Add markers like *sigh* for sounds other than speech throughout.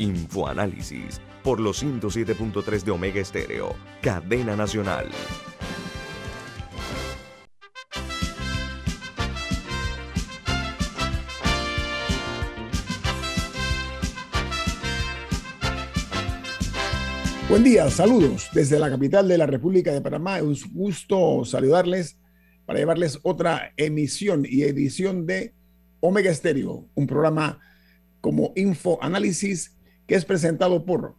Infoanálisis por los 107.3 de Omega Estéreo, cadena nacional. Buen día, saludos desde la capital de la República de Panamá. Es un gusto saludarles para llevarles otra emisión y edición de Omega Estéreo, un programa como Info Análisis que es presentado por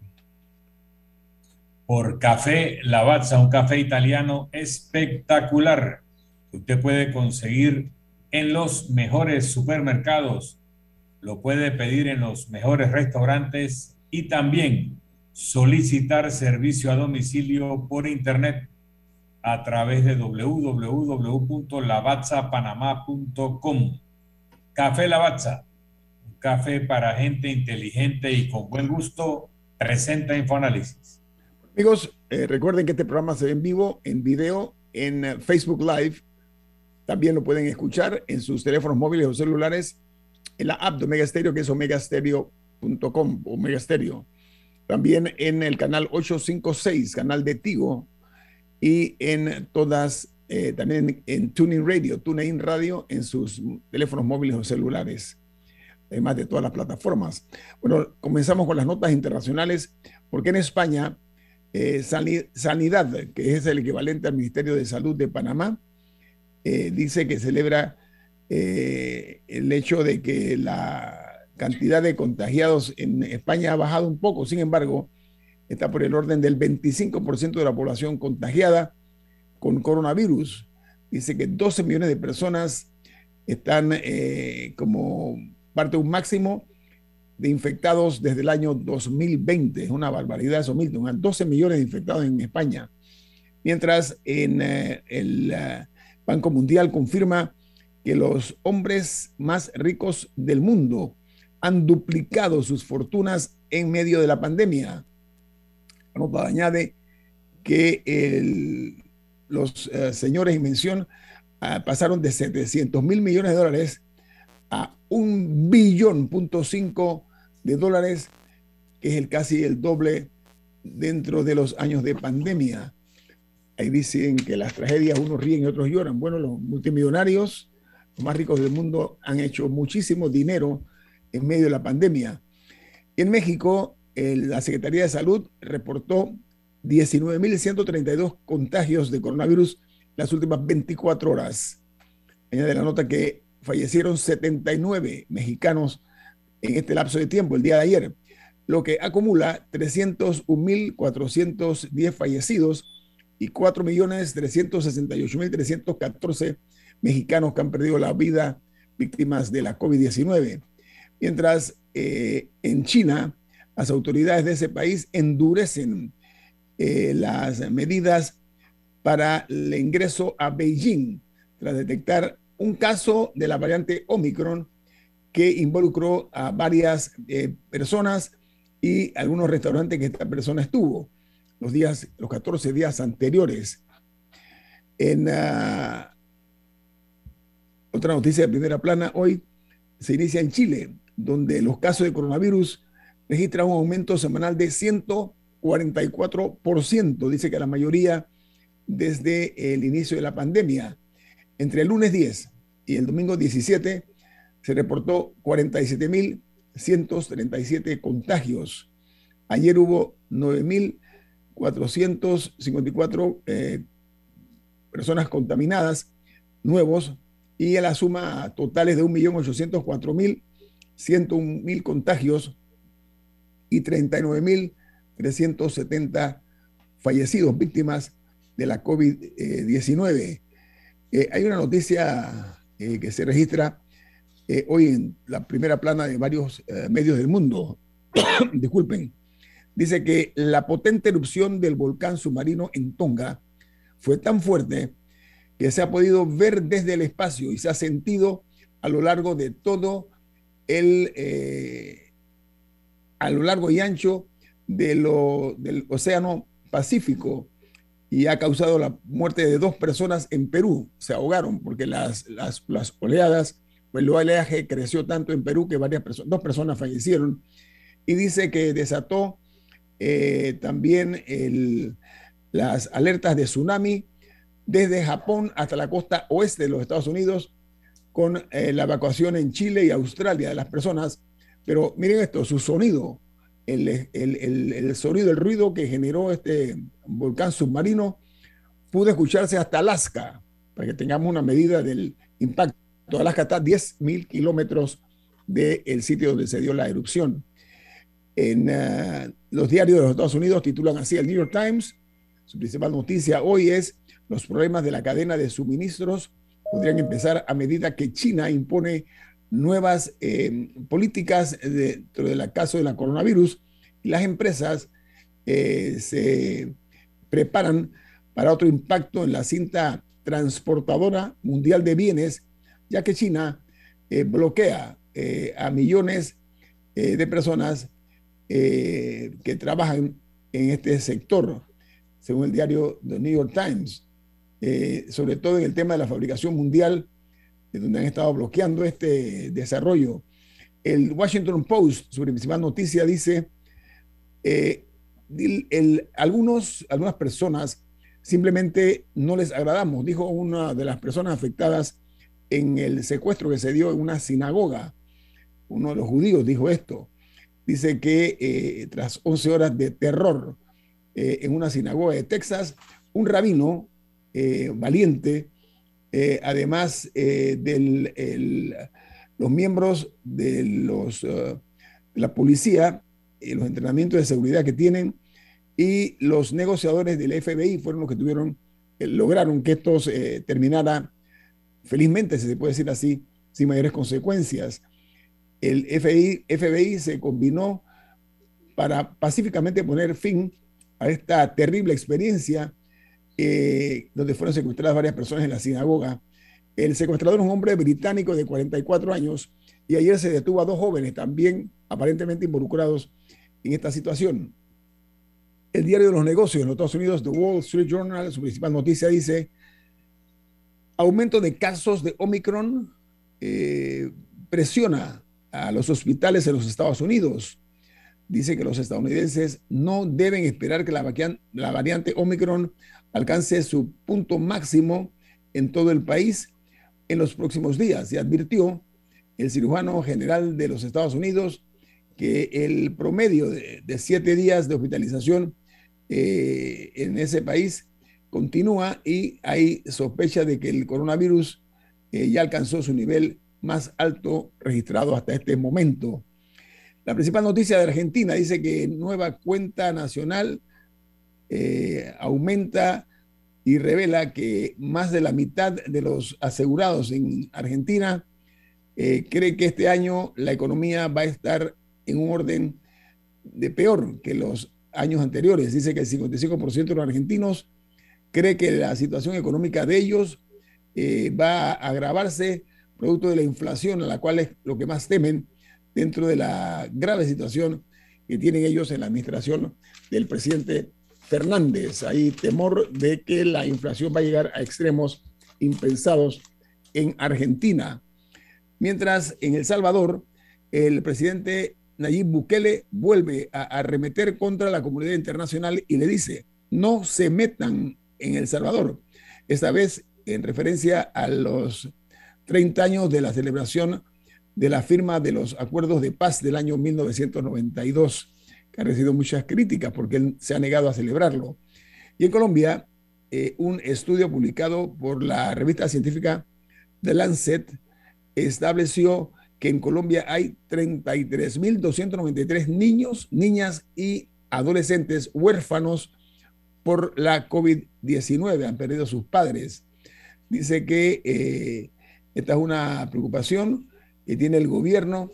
por Café Lavazza, un café italiano espectacular usted puede conseguir en los mejores supermercados, lo puede pedir en los mejores restaurantes y también solicitar servicio a domicilio por internet a través de www.lavazzapanamá.com. Café Lavazza café para gente inteligente y con buen gusto, presenta Infoanálisis. Amigos, eh, recuerden que este programa se ve en vivo, en video, en eh, Facebook Live. También lo pueden escuchar en sus teléfonos móviles o celulares en la app de Omega Stereo, que es omegastereo.com, Omega Stereo. También en el canal 856, canal de Tigo, y en todas, eh, también en Tuning Radio, TuneIn Radio, en sus teléfonos móviles o celulares además de todas las plataformas. Bueno, comenzamos con las notas internacionales, porque en España, eh, Sanidad, que es el equivalente al Ministerio de Salud de Panamá, eh, dice que celebra eh, el hecho de que la cantidad de contagiados en España ha bajado un poco, sin embargo, está por el orden del 25% de la población contagiada con coronavirus. Dice que 12 millones de personas están como parte de un máximo de infectados desde el año 2020. Es una barbaridad eso, Milton. 12 millones de infectados en España. Mientras en eh, el eh, Banco Mundial confirma que los hombres más ricos del mundo han duplicado sus fortunas en medio de la pandemia. Nota añade que los eh, señores en mención ah, pasaron de 700 mil millones de dólares un billón punto cinco de dólares, que es el casi el doble dentro de los años de pandemia. Ahí dicen que las tragedias unos ríen y otros lloran. Bueno, los multimillonarios, los más ricos del mundo, han hecho muchísimo dinero en medio de la pandemia. En México, la Secretaría de Salud reportó 19.132 contagios de coronavirus las últimas 24 horas. Añade la nota que fallecieron 79 mexicanos en este lapso de tiempo, el día de ayer, lo que acumula 301.410 fallecidos y 4.368.314 mexicanos que han perdido la vida víctimas de la COVID-19. Mientras eh, en China, las autoridades de ese país endurecen eh, las medidas para el ingreso a Beijing tras detectar un caso de la variante Omicron que involucró a varias eh, personas y algunos restaurantes que esta persona estuvo los días, los 14 días anteriores. En ah, otra noticia de primera plana, hoy se inicia en Chile, donde los casos de coronavirus registran un aumento semanal de 144%, dice que la mayoría desde el inicio de la pandemia. Entre el lunes 10 y el domingo 17 se reportó 47.137 contagios. Ayer hubo 9.454 eh, personas contaminadas nuevos y a la suma totales de 1.804.101.000 contagios y 39.370 fallecidos víctimas de la COVID-19. Eh, hay una noticia eh, que se registra eh, hoy en la primera plana de varios eh, medios del mundo. *coughs* Disculpen. dice que la potente erupción del volcán submarino en Tonga fue tan fuerte que se ha podido ver desde el espacio y se ha sentido a lo largo de todo el, a lo largo y ancho de lo, del Océano Pacífico y ha causado la muerte de dos personas en Perú. Se ahogaron porque las, las, las oleadas, pues el oleaje creció tanto en Perú que varias personas, dos personas fallecieron. Y dice que desató eh, también el, las alertas de tsunami desde Japón hasta la costa oeste de los Estados Unidos, con eh, la evacuación en Chile y Australia de las personas. Pero miren esto, su sonido, el, el, el, sonido, el ruido que generó este volcán submarino, pudo escucharse hasta Alaska, para que tengamos una medida del impacto. Alaska está a 10.000 kilómetros del sitio donde se dio la erupción. En uh, los diarios de los Estados Unidos titulan así el New York Times. Su principal noticia hoy es los problemas de la cadena de suministros podrían empezar a medida que China impone nuevas eh, políticas dentro del caso de la coronavirus y las empresas eh, se preparan para otro impacto en la cinta transportadora mundial de bienes, ya que China eh, bloquea a millones de personas que trabajan en este sector, según el diario The New York Times. Sobre todo en el tema de la fabricación mundial, donde han estado bloqueando este desarrollo. El Washington Post, su principal noticia, dice, eh, algunos, algunas personas simplemente no les agradamos, dijo una de las personas afectadas en el secuestro que se dio en una sinagoga. Uno de los judíos dijo esto. Dice que eh, tras 11 horas de terror en una sinagoga de Texas, un rabino eh, valiente, eh, además eh, de los miembros de, los, la policía, los entrenamientos de seguridad que tienen y los negociadores del FBI fueron los que tuvieron, lograron que esto terminara felizmente, si se puede decir así, sin mayores consecuencias. El FBI se combinó para pacíficamente poner fin a esta terrible experiencia eh, donde fueron secuestradas varias personas en la sinagoga. El secuestrador es un hombre británico de 44 años y ayer se detuvo a dos jóvenes también aparentemente involucrados en esta situación. El diario de los negocios en los Estados Unidos, The Wall Street Journal, su principal noticia dice, aumento de casos de Omicron eh, presiona a los hospitales en los Estados Unidos. Dice que los estadounidenses no deben esperar que la, la variante Omicron alcance su punto máximo en todo el país en los próximos días y advirtió el cirujano general de los Estados Unidos que el promedio de, siete días de hospitalización eh, en ese país continúa y hay sospecha de que el coronavirus eh, ya alcanzó su nivel más alto registrado hasta este momento. La principal noticia de Argentina dice que nueva cuenta nacional eh, aumenta y revela que más de la mitad de los asegurados en Argentina eh, cree que este año la economía va a estar en un orden de peor que los años anteriores. Dice que el 55% de los argentinos cree que la situación económica de ellos eh, va a agravarse producto de la inflación, a la cual es lo que más temen dentro de la grave situación que tienen ellos en la administración del presidente Fernández. Hay temor de que la inflación va a llegar a extremos impensados en Argentina. Mientras en El Salvador, el presidente Nayib Bukele vuelve a arremeter contra la comunidad internacional y le dice, no se metan en El Salvador. Esta vez en referencia a los 30 años de la celebración de la firma de los acuerdos de paz del año 1992 que ha recibido muchas críticas porque él se ha negado a celebrarlo. Y en Colombia, eh, un estudio publicado por la revista científica The Lancet estableció que en Colombia hay 33.293 niños, niñas y adolescentes huérfanos por la COVID-19, han perdido a sus padres. Dice que eh, esta es una preocupación que tiene el gobierno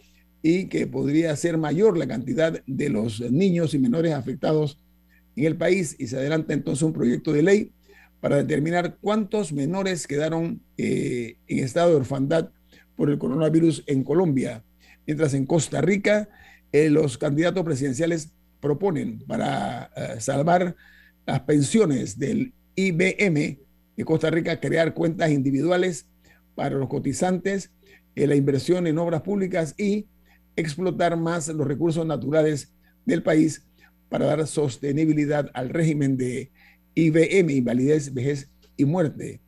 y que podría ser mayor la cantidad de los niños y menores afectados en el país. Y se adelanta entonces un proyecto de ley para determinar cuántos menores quedaron eh, en estado de orfandad por el coronavirus en Colombia, mientras en Costa Rica eh, los candidatos presidenciales proponen para eh, salvar las pensiones del IBM de Costa Rica crear cuentas individuales para los cotizantes, la inversión en obras públicas y explotar más los recursos naturales del país para dar sostenibilidad al régimen de IBM, invalidez, vejez y muerte.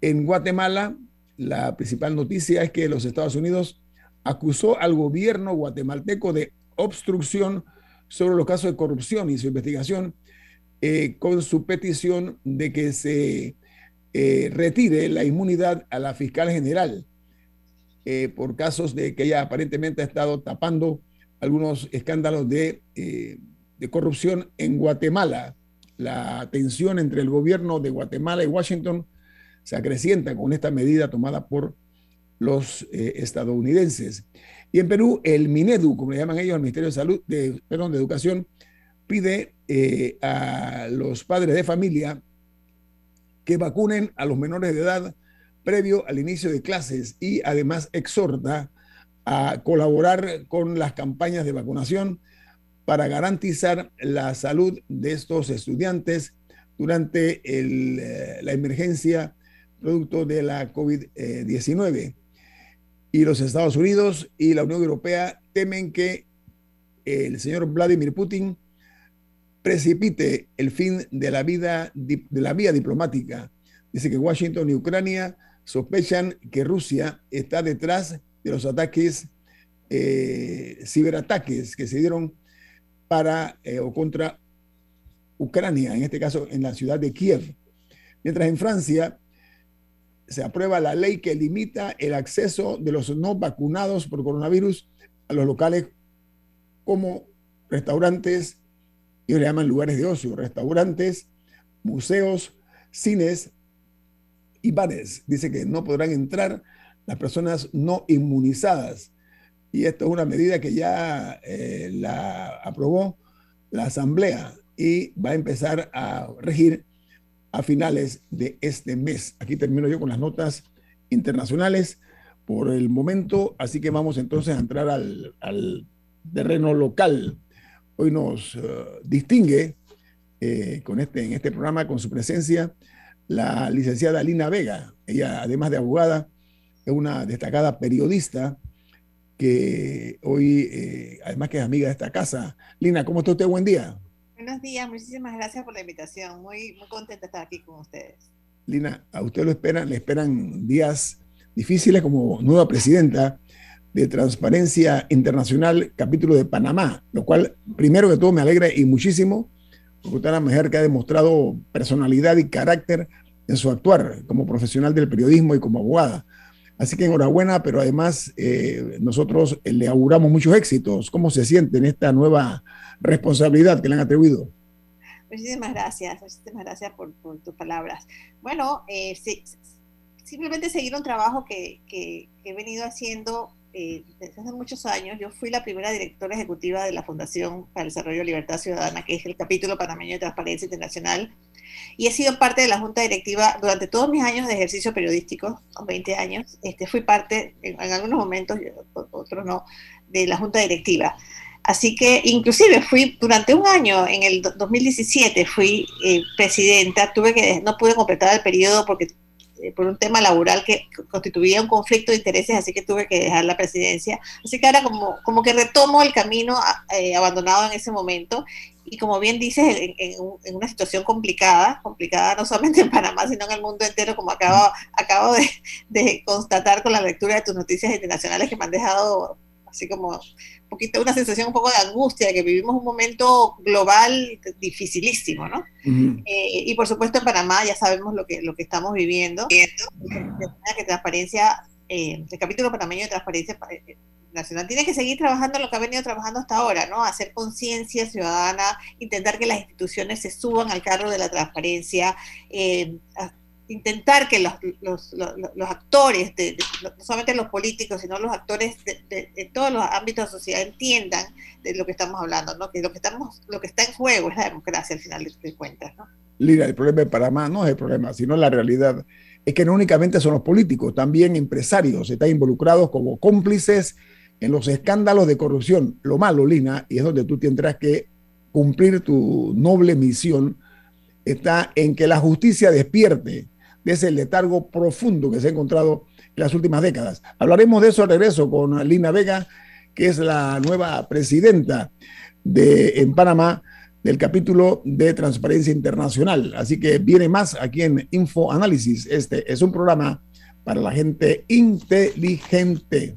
En Guatemala, la principal noticia es que los Estados Unidos acusó al gobierno guatemalteco de obstrucción sobre los casos de corrupción y su investigación eh, con su petición de que se eh, retire la inmunidad a la fiscal general eh, por casos de que ella aparentemente ha estado tapando algunos escándalos de, eh, de corrupción en Guatemala. La tensión entre el gobierno de Guatemala y Washington se acrecienta con esta medida tomada por los eh, estadounidenses. Y en Perú, el MINEDU, como le llaman ellos, el Ministerio de Salud, de Educación, pide a los padres de familia que vacunen a los menores de edad previo al inicio de clases y además exhorta a colaborar con las campañas de vacunación para garantizar la salud de estos estudiantes durante eh, la emergencia producto de la COVID-19. Y los Estados Unidos y la Unión Europea temen que el señor Vladimir Putin precipite el fin de la vida de la vía diplomática. Dice que Washington y Ucrania sospechan que Rusia está detrás de los ataques, eh, ciberataques que se dieron para eh, o contra Ucrania, en este caso en la ciudad de Kiev. Mientras en Francia se aprueba la ley que limita el acceso de los no vacunados por coronavirus a los locales como restaurantes, ellos le llaman lugares de ocio, restaurantes, museos, cines, bares. Dice que no podrán entrar las personas no inmunizadas. Y esto es una medida que ya eh, la aprobó la Asamblea y va a empezar a regir a finales de este mes. Aquí termino yo con las notas internacionales por el momento, así que vamos entonces a entrar al, terreno local. Hoy nos eh, distingue eh, con este, en este programa con su presencia la licenciada Lina Vega. Ella, además de abogada, es una destacada periodista que hoy, eh, además que es amiga de esta casa. Lina, ¿cómo está usted? Buen día. Buenos días, muchísimas gracias por la invitación. Muy, muy contenta de estar aquí con ustedes. Lina, a usted lo esperan, le esperan días difíciles como nueva presidenta de Transparencia Internacional, capítulo de Panamá, lo cual, primero que todo, me alegra y muchísimo porque una mujer que ha demostrado personalidad y carácter en su actuar como profesional del periodismo y como abogada. Así que enhorabuena, pero además eh, nosotros le auguramos muchos éxitos. ¿Cómo se siente en esta nueva responsabilidad que le han atribuido? Muchísimas gracias, muchísimas gracias por, tus palabras. Bueno, eh, simplemente seguir un trabajo que, que, he venido haciendo eh, desde hace muchos años, yo fui la primera directora ejecutiva de la Fundación para el Desarrollo de Libertad Ciudadana, que es el capítulo panameño de Transparencia Internacional, y he sido parte de la Junta Directiva durante todos mis años de ejercicio periodístico, 20 años, este, fui parte, en, algunos momentos, otros no, de la Junta Directiva. Así que inclusive fui durante un año, en el 2017, fui eh, presidenta, tuve que, no pude completar el periodo porque por un tema laboral que constituía un conflicto de intereses, así que tuve que dejar la presidencia. Así que ahora como, como que retomo el camino eh, abandonado en ese momento y como bien dices, en, una situación complicada, complicada no solamente en Panamá, sino en el mundo entero, como acabo, acabo de, constatar con la lectura de tus noticias internacionales que me han dejado así como poquito, una sensación un poco de angustia, de que vivimos un momento global dificilísimo, ¿no? Eh, y por supuesto en Panamá ya sabemos lo que, lo que estamos viviendo. que transparencia, eh, el capítulo panameño de transparencia eh, nacional tiene que seguir trabajando lo que ha venido trabajando hasta ahora, ¿no? Hacer conciencia ciudadana, intentar que las instituciones se suban al carro de la transparencia, intentar que los, los, los, actores, de, no solamente los políticos, sino los actores de, todos los ámbitos de la sociedad entiendan de lo que estamos hablando, ¿no? que lo que, estamos, lo que está en juego es la democracia al final de cuentas. ¿no? Lira, el problema de Panamá no es el problema, sino la realidad. Es que no únicamente son los políticos, también empresarios están involucrados como cómplices en los escándalos de corrupción. Lo malo, Lina, y es donde tú tendrás que cumplir tu noble misión, está en que la justicia despierte de ese letargo profundo que se ha encontrado en las últimas décadas. Hablaremos de eso al regreso con Lina Vega, que es la nueva presidenta de, en Panamá del capítulo de Transparencia Internacional. Así que viene más aquí en Info Análisis. Este es un programa para la gente inteligente.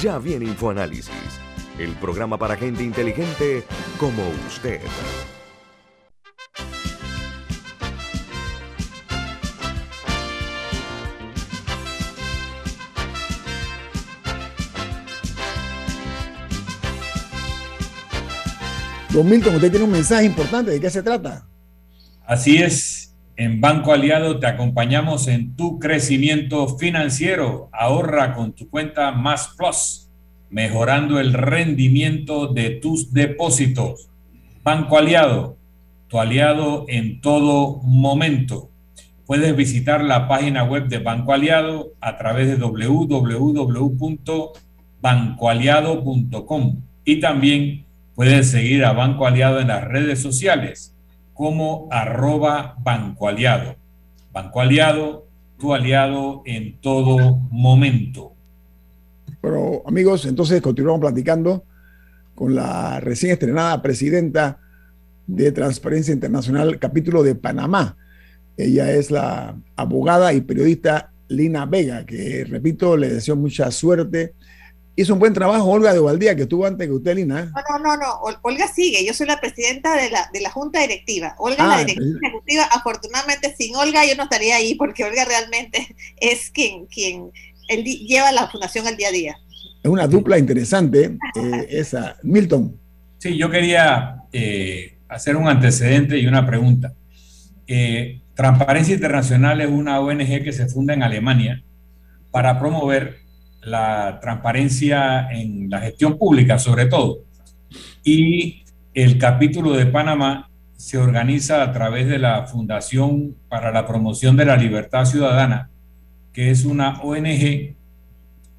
Ya viene InfoAnálisis, el programa para gente inteligente como usted. Don Milton, usted tiene un mensaje importante. ¿De qué se trata? Así es. En Banco Aliado te acompañamos en tu crecimiento financiero. Ahorra con tu cuenta Más Plus, mejorando el rendimiento de tus depósitos. Banco Aliado, tu aliado en todo momento. Puedes visitar la página web de Banco Aliado a través de www.bancoaliado.com y también Puedes seguir a Banco Aliado en las redes sociales como arroba Banco Aliado. Banco Aliado, tu aliado en todo momento. Pero amigos, entonces continuamos platicando con la recién estrenada presidenta de Transparencia Internacional, capítulo de Panamá. Ella es la abogada y periodista Lina Vega, que repito, le deseo mucha suerte hizo un buen trabajo Olga de Valdía, que estuvo antes que usted, Lina. No, no, no, Olga sigue. Yo soy la presidenta de la, de la Junta Directiva. Olga es la ah, directiva ejecutiva. Afortunadamente, sin Olga yo no estaría ahí, porque Olga realmente *laughs* es quien, quien lleva la fundación al día a día. Es una dupla interesante eh, esa. Milton. Sí, yo quería eh, hacer un antecedente y una pregunta. Eh, Transparencia Internacional es una ONG que se funda en Alemania para promover la transparencia en la gestión pública, sobre todo. Y el capítulo de Panamá se organiza a través de la Fundación para la Promoción de la Libertad Ciudadana, que es una ONG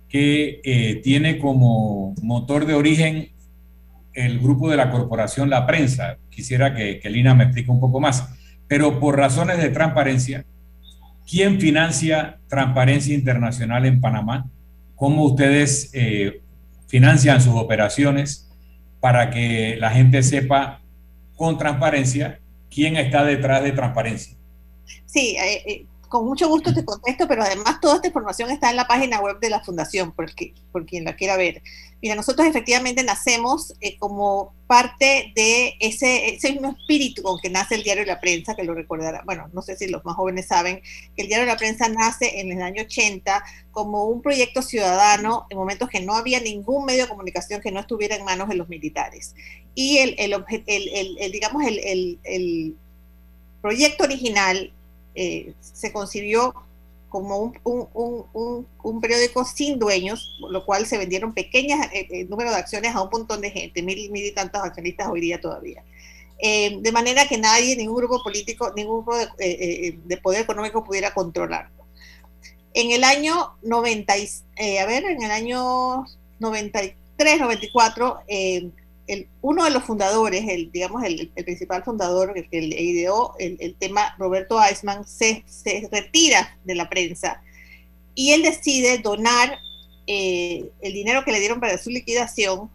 que eh, tiene como motor de origen el grupo de la corporación La Prensa. Quisiera que, que Lina me explique un poco más. Pero por razones de transparencia, ¿quién financia Transparencia Internacional en Panamá? Cómo ustedes eh, financian sus operaciones para que la gente sepa con transparencia quién está detrás de transparencia. Sí, eh, eh, con mucho gusto te contesto, pero además toda esta información está en la página web de la Fundación, por, por quien la quiera ver. Mira, nosotros efectivamente nacemos eh, como parte de ese, ese, mismo espíritu con que nace el diario de la prensa, que lo recordará, bueno, no sé si los más jóvenes saben, que el diario de la prensa nace en el año 80 como un proyecto ciudadano en momentos que no había ningún medio de comunicación que no estuviera en manos de los militares. Y el, el, el, el digamos, el proyecto original eh, se concibió como un, periódico sin dueños, lo cual se vendieron pequeñas eh, eh, número de acciones a un montón de gente, mil, mil y tantos accionistas hoy día todavía. Eh, de manera que nadie, ningún grupo político, ningún grupo de, de poder económico pudiera controlarlo. En el año 90, a ver, en el año 93, 94, uno de los fundadores, el, digamos, el, principal fundador, el que ideó el, tema, Roberto Eisman, se, retira de la prensa y él decide donar eh, el dinero que le dieron para su liquidación,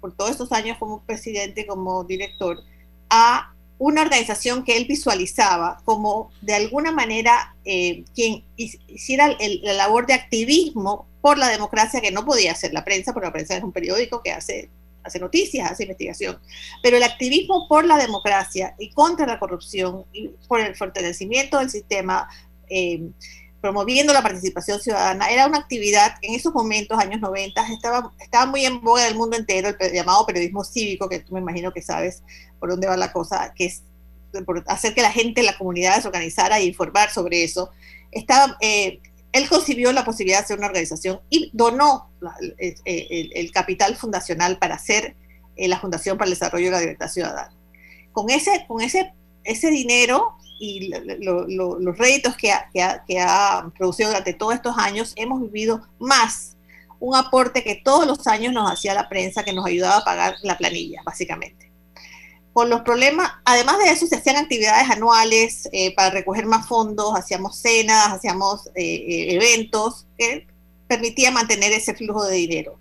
por todos estos años como presidente, como director, a una organización que él visualizaba como de alguna manera eh, quien hiciera la labor de activismo por la democracia que no podía hacer la prensa, porque la prensa es un periódico que hace hace noticias, hace investigación, pero el activismo por la democracia y contra la corrupción y por el fortalecimiento del sistema, eh, promoviendo la participación ciudadana, era una actividad que en esos momentos, años 90, estaba, estaba muy en boga del mundo entero, el llamado periodismo cívico, que tú me imagino que sabes por dónde va la cosa, que es hacer que la gente, la comunidad se organizara e informar sobre eso. Estaba, eh, él concibió la posibilidad de hacer una organización y donó el, capital fundacional para hacer eh, la Fundación para el Desarrollo de la Libertad Ciudadana. Con ese, con ese, ese dinero y los réditos que ha, que, ha, producido durante todos estos años, hemos vivido más un aporte que todos los años nos hacía la prensa, que nos ayudaba a pagar la planilla, básicamente con los problemas, además de eso, se hacían actividades anuales eh, para recoger más fondos, hacíamos cenas, hacíamos eh, eh, eventos que permitía mantener ese flujo de dinero.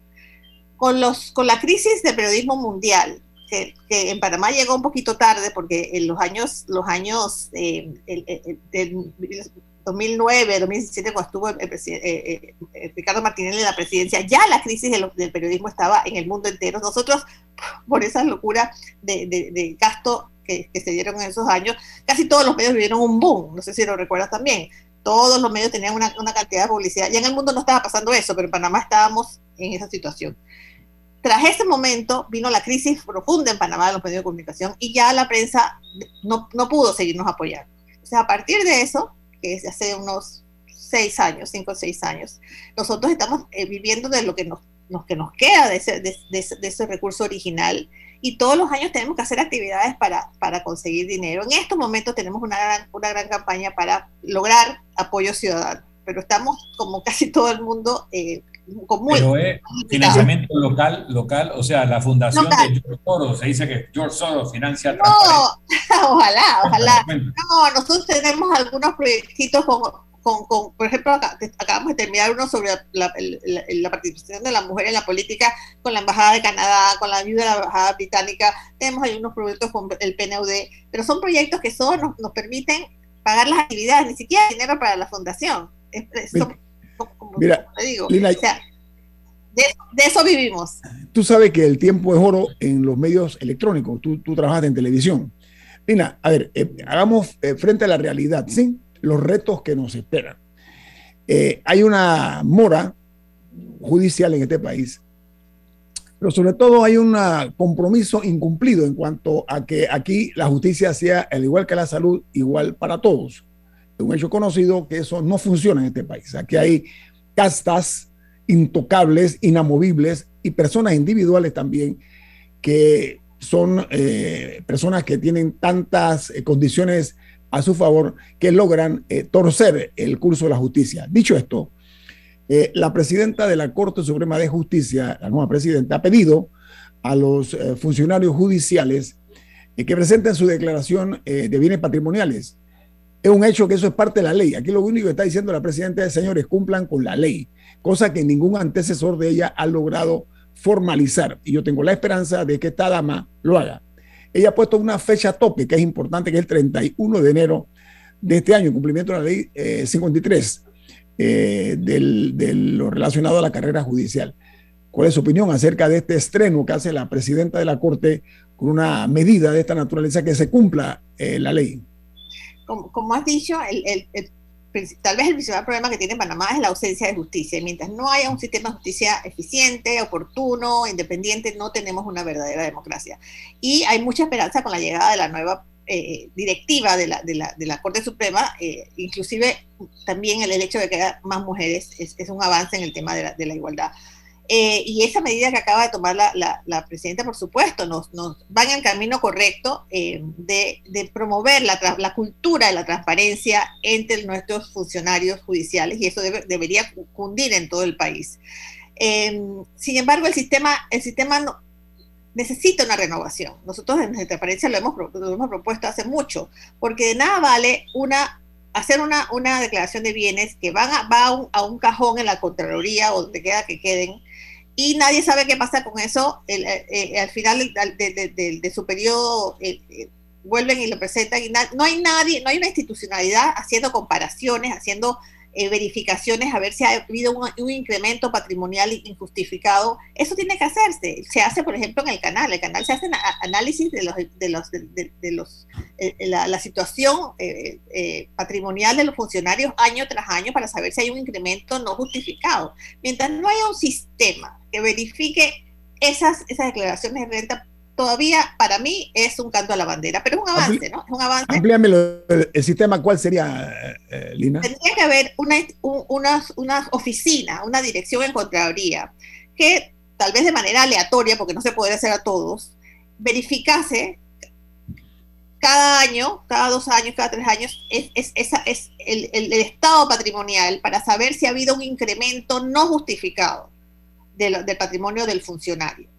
Con, los, con la crisis del periodismo mundial, que, en Panamá llegó un poquito tarde porque en los años, los años del 2009, 2017, cuando estuvo Ricardo Martinelli en la presidencia, ya la crisis del periodismo estaba en el mundo entero. Nosotros *laughs* por esas locuras de, gasto que, se dieron en esos años, casi todos los medios vivieron un boom, no sé si lo recuerdas también. Todos los medios tenían una, cantidad de publicidad. Ya en el mundo no estaba pasando eso, pero en Panamá estábamos en esa situación. Tras ese momento vino la crisis profunda en Panamá de los medios de comunicación y ya la prensa no, no pudo seguirnos apoyando. O sea, a partir de eso, es hace unos seis años, cinco o seis años, nosotros estamos eh, viviendo de lo que nos nos, que nos queda de ese, de, ese, recurso original y todos los años tenemos que hacer actividades para, para conseguir dinero. En estos momentos tenemos una gran, una gran campaña para lograr apoyo ciudadano, pero estamos como casi todo el mundo eh, muy... Pero es financiamiento local, local, o sea, la fundación de George Soros, se dice que George Soros financia... No, *laughs* ojalá, ojalá. No, nosotros tenemos algunos proyectitos con, por ejemplo, acabamos de terminar uno sobre la, participación de la mujer en la política con la Embajada de Canadá, con la ayuda de la Embajada Británica. Tenemos ahí unos proyectos con el PNUD, pero son proyectos que solo nos, permiten pagar las actividades, ni siquiera dinero para la fundación. Mira, digo, de, eso vivimos. Tú sabes que el tiempo es oro en los medios electrónicos. Tú, tú trabajas en televisión. Lina, a ver, eh, hagamos eh, frente a la realidad, ¿sí? los retos que nos esperan. Eh, hay una mora judicial en este país, pero sobre todo hay un compromiso incumplido en cuanto a que aquí la justicia sea, al igual que la salud, igual para todos. Es un hecho conocido que eso no funciona en este país. Aquí hay castas intocables, inamovibles y personas individuales también que son eh, personas que tienen tantas eh, condiciones a su favor que logran eh, torcer el curso de la justicia. Dicho esto, la presidenta de la Corte Suprema de Justicia, la nueva presidenta, ha pedido a los funcionarios judiciales que presenten su declaración de bienes patrimoniales. Es un hecho que eso es parte de la ley. Aquí lo único que está diciendo la presidenta es, señores, cumplan con la ley, cosa que ningún antecesor de ella ha logrado formalizar. Y yo tengo la esperanza de que esta dama lo haga. Ella ha puesto una fecha tope que es importante, que es el 31 de enero de este año, en cumplimiento de la ley 53 eh, eh, de lo relacionado a la carrera judicial. ¿Cuál es su opinión acerca de este estreno que hace la presidenta de la Corte con una medida de esta naturaleza que se cumpla eh, la ley? Como, has dicho, el, tal vez el principal problema que tiene Panamá es la ausencia de justicia. Y mientras no haya un sistema de justicia eficiente, oportuno, independiente, no tenemos una verdadera democracia. Y hay mucha esperanza con la llegada de la nueva eh, directiva de la, de, la, de la, Corte Suprema, eh, inclusive también el, hecho de que haya más mujeres es, es, un avance en el tema de la, de la igualdad. Eh, y esa medida que acaba de tomar la, la, presidenta, por supuesto, nos, nos va en el camino correcto de, de, promover la, la, cultura de la transparencia entre nuestros funcionarios judiciales y eso debería cundir en todo el país. sin embargo, el sistema, el sistema no, necesita una renovación. Nosotros en transparencia lo hemos, lo hemos propuesto hace mucho, porque de nada vale una hacer una, una declaración de bienes que van a, va a un, cajón en la Contraloría o donde queda que queden, y nadie sabe qué pasa con eso. Eh, eh, al final de, de, su periodo eh, vuelven y lo presentan, y no hay nadie, no hay una institucionalidad haciendo comparaciones, haciendo verificaciones a ver si ha habido un, incremento patrimonial injustificado. Eso tiene que hacerse. Se hace, por ejemplo, en el canal. El canal se hace análisis de los, de los, de, los eh, la, situación patrimonial de los funcionarios año tras año para saber si hay un incremento no justificado. Mientras no haya un sistema que verifique esas, esas declaraciones de renta todavía para mí es un canto a la bandera, pero es un avance, ¿no? Es un avance. Amplíamelo, el sistema, ¿cuál sería, eh, Lina? Tendría que haber una, una, una, oficina, una dirección en Contraloría, que tal vez de manera aleatoria, porque no se puede hacer a todos, verificase cada año, cada dos años, cada tres años, es, es, es el, el, estado patrimonial para saber si ha habido un incremento no justificado del patrimonio del funcionario.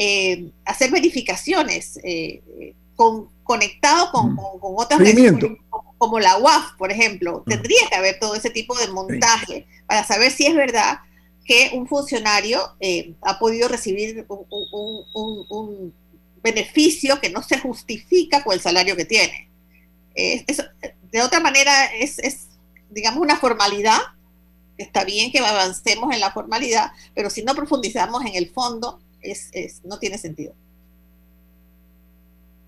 Eh, hacer verificaciones eh, con, conectado con, con, otras como, como, la UAF, por ejemplo. Tendría que haber todo ese tipo de montaje para saber si es verdad que un funcionario eh, ha podido recibir un, beneficio que no se justifica con el salario que tiene. de otra manera, es, es, digamos, una formalidad. Está bien que avancemos en la formalidad, pero si no profundizamos en el fondo, es, no tiene sentido.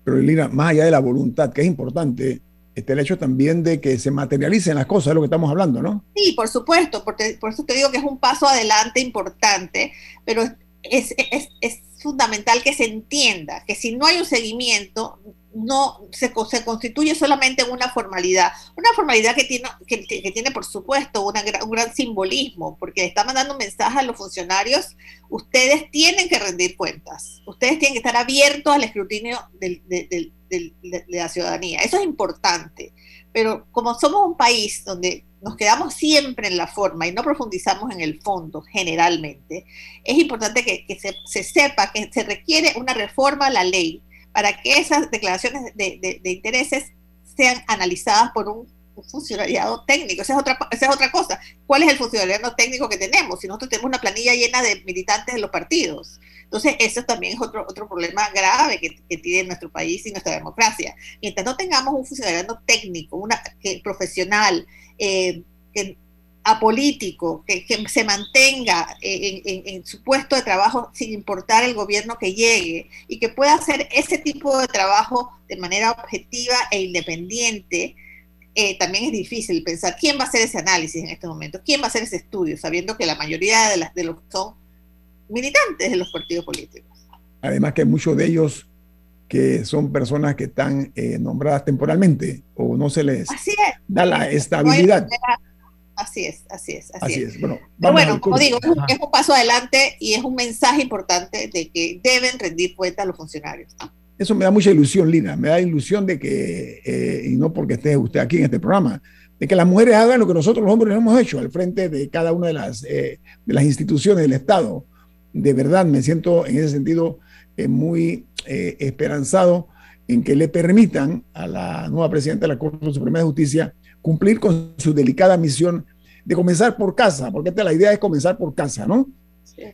Pero Lina, más allá de la voluntad, que es importante, está el hecho también de que se materialicen las cosas, es lo que estamos hablando, ¿no? Sí, por supuesto, porque, por eso te digo que es un paso adelante importante, pero es, es, es fundamental que se entienda que si no hay un seguimiento, no se, se, constituye solamente una formalidad, una formalidad que tiene, que, tiene por supuesto una, un gran simbolismo, porque está mandando un mensaje a los funcionarios, ustedes tienen que rendir cuentas, ustedes tienen que estar abiertos al escrutinio de, de la ciudadanía, eso es importante, pero como somos un país donde nos quedamos siempre en la forma y no profundizamos en el fondo generalmente, es importante que, se, se sepa que se requiere una reforma a la ley para que esas declaraciones de, intereses sean analizadas por un, funcionariado técnico. Esa es, otra, esa es otra cosa. ¿Cuál es el funcionariado técnico que tenemos? Si nosotros tenemos una planilla llena de militantes de los partidos. Entonces, eso también es otro, otro problema grave que, tiene nuestro país y nuestra democracia. Mientras no tengamos un funcionariado técnico, una, que, profesional, eh, que apolítico, que, que se mantenga en, su puesto de trabajo sin importar el gobierno que llegue y que pueda hacer ese tipo de trabajo de manera objetiva e independiente, eh, también es difícil pensar quién va a hacer ese análisis en este momento, quién va a hacer ese estudio, sabiendo que la mayoría de, las, de los son militantes de los partidos políticos. Además que muchos de ellos que son personas que están eh, nombradas temporalmente o no se les da la estabilidad. Así es, así es, así, es. Bueno, como digo, es un, paso adelante y es un mensaje importante de que deben rendir cuenta a los funcionarios. Eso me da mucha ilusión, Lina. Me da ilusión de que, eh, y no porque esté usted aquí en este programa, de que las mujeres hagan lo que nosotros los hombres hemos hecho al frente de cada una de las, eh, de las instituciones del Estado. De verdad, me siento en ese sentido eh, muy esperanzado en que le permitan a la nueva presidenta de la Corte Suprema de Justicia cumplir con su delicada misión de comenzar por casa, porque esta, la idea es comenzar por casa, ¿no?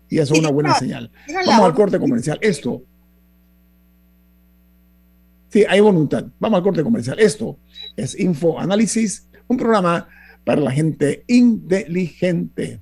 Y eso es una buena señal. Vamos al corte comercial. Esto. Sí, hay voluntad. Vamos al corte comercial. Esto es Info Análisis, un programa para la gente inteligente.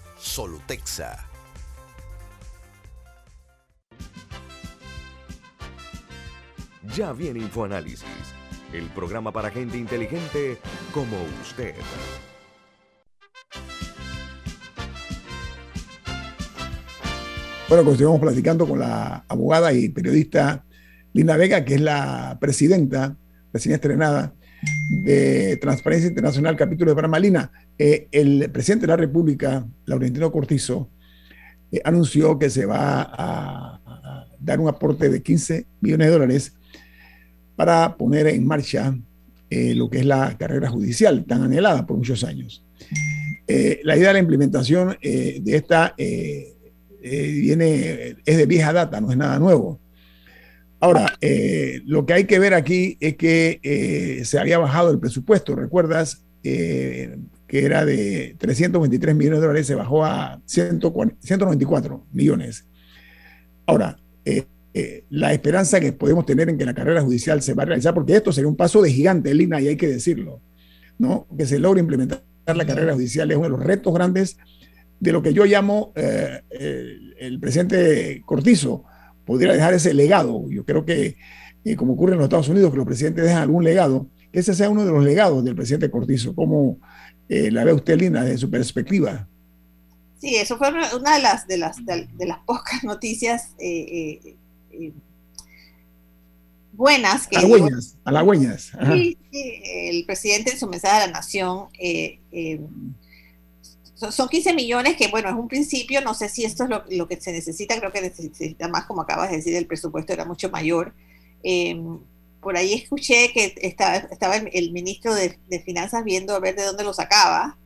Solutexa. Ya viene InfoAnálisis, el programa para gente inteligente como usted. Bueno, continuamos platicando con la abogada y periodista Lina Vega, que es la presidenta, recién estrenada, de Transparencia Internacional, capítulo de Panamá. Lina, eh, el presidente de la República, Laurentino Cortizo, eh, anunció que se va a, dar un aporte de 15 millones de dólares para poner en marcha eh, lo que es la carrera judicial tan anhelada por muchos años. Eh, la idea de la implementación de esta viene, es de vieja data, no es nada nuevo. Ahora, eh, lo que hay que ver aquí es que eh, se había bajado el presupuesto, ¿recuerdas? que era de 323 millones de dólares, se bajó a 140, 194 millones. Ahora, eh, la esperanza que podemos tener en que la carrera judicial se va a realizar, porque esto sería un paso de gigante, Lina, y hay que decirlo, ¿no? Que se logre implementar la carrera judicial es uno de los retos grandes de lo que yo llamo eh, el, presidente Cortizo. Podría dejar ese legado. Yo creo que, eh, como ocurre en los Estados Unidos, que los presidentes dejan algún legado, que ese sea uno de los legados del presidente Cortizo. ¿Cómo eh, la ve usted, Lina, desde su perspectiva? Sí, eso fue una de las, de las, de, las pocas noticias eh, buenas. Que halagüeñas, halagüeñas. Sí, sí, el presidente en su mensaje a la nación, eh, eh, son, 15 millones que, bueno, es un principio, no sé si esto es lo, lo, que se necesita, creo que necesita más, como acabas de decir, el presupuesto era mucho mayor. por ahí escuché que estaba, estaba el, el ministro de, de, Finanzas viendo a ver de dónde lo sacaba.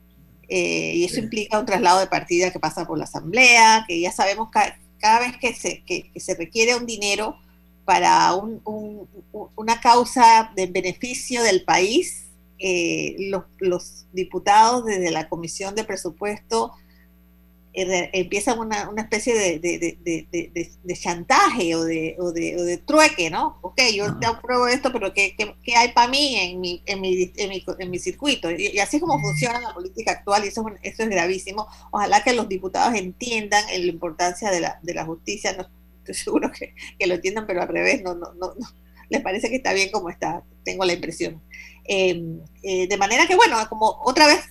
y eso implica un traslado de partida que pasa por la Asamblea, que ya sabemos que cada vez que se, que, que se requiere un dinero para un, un, una causa de beneficio del país, eh, los, los, diputados desde la Comisión de Presupuesto eh, empiezan una, una especie de, de, de, de, chantaje o, de, o, de, o de trueque, ¿no? Ok, yo te apruebo esto, pero ¿qué, qué, qué hay para mí en mi, en mi, en mi, en mi circuito? Y, y, así es como funciona la política actual y eso, eso es gravísimo. Ojalá que los diputados entiendan la importancia de la, de la justicia. No estoy *laughs* seguro que, que lo entiendan, pero al revés, no, no, no, no, les parece que está bien como está, tengo la impresión. Eh, eh, de manera que, bueno, como otra vez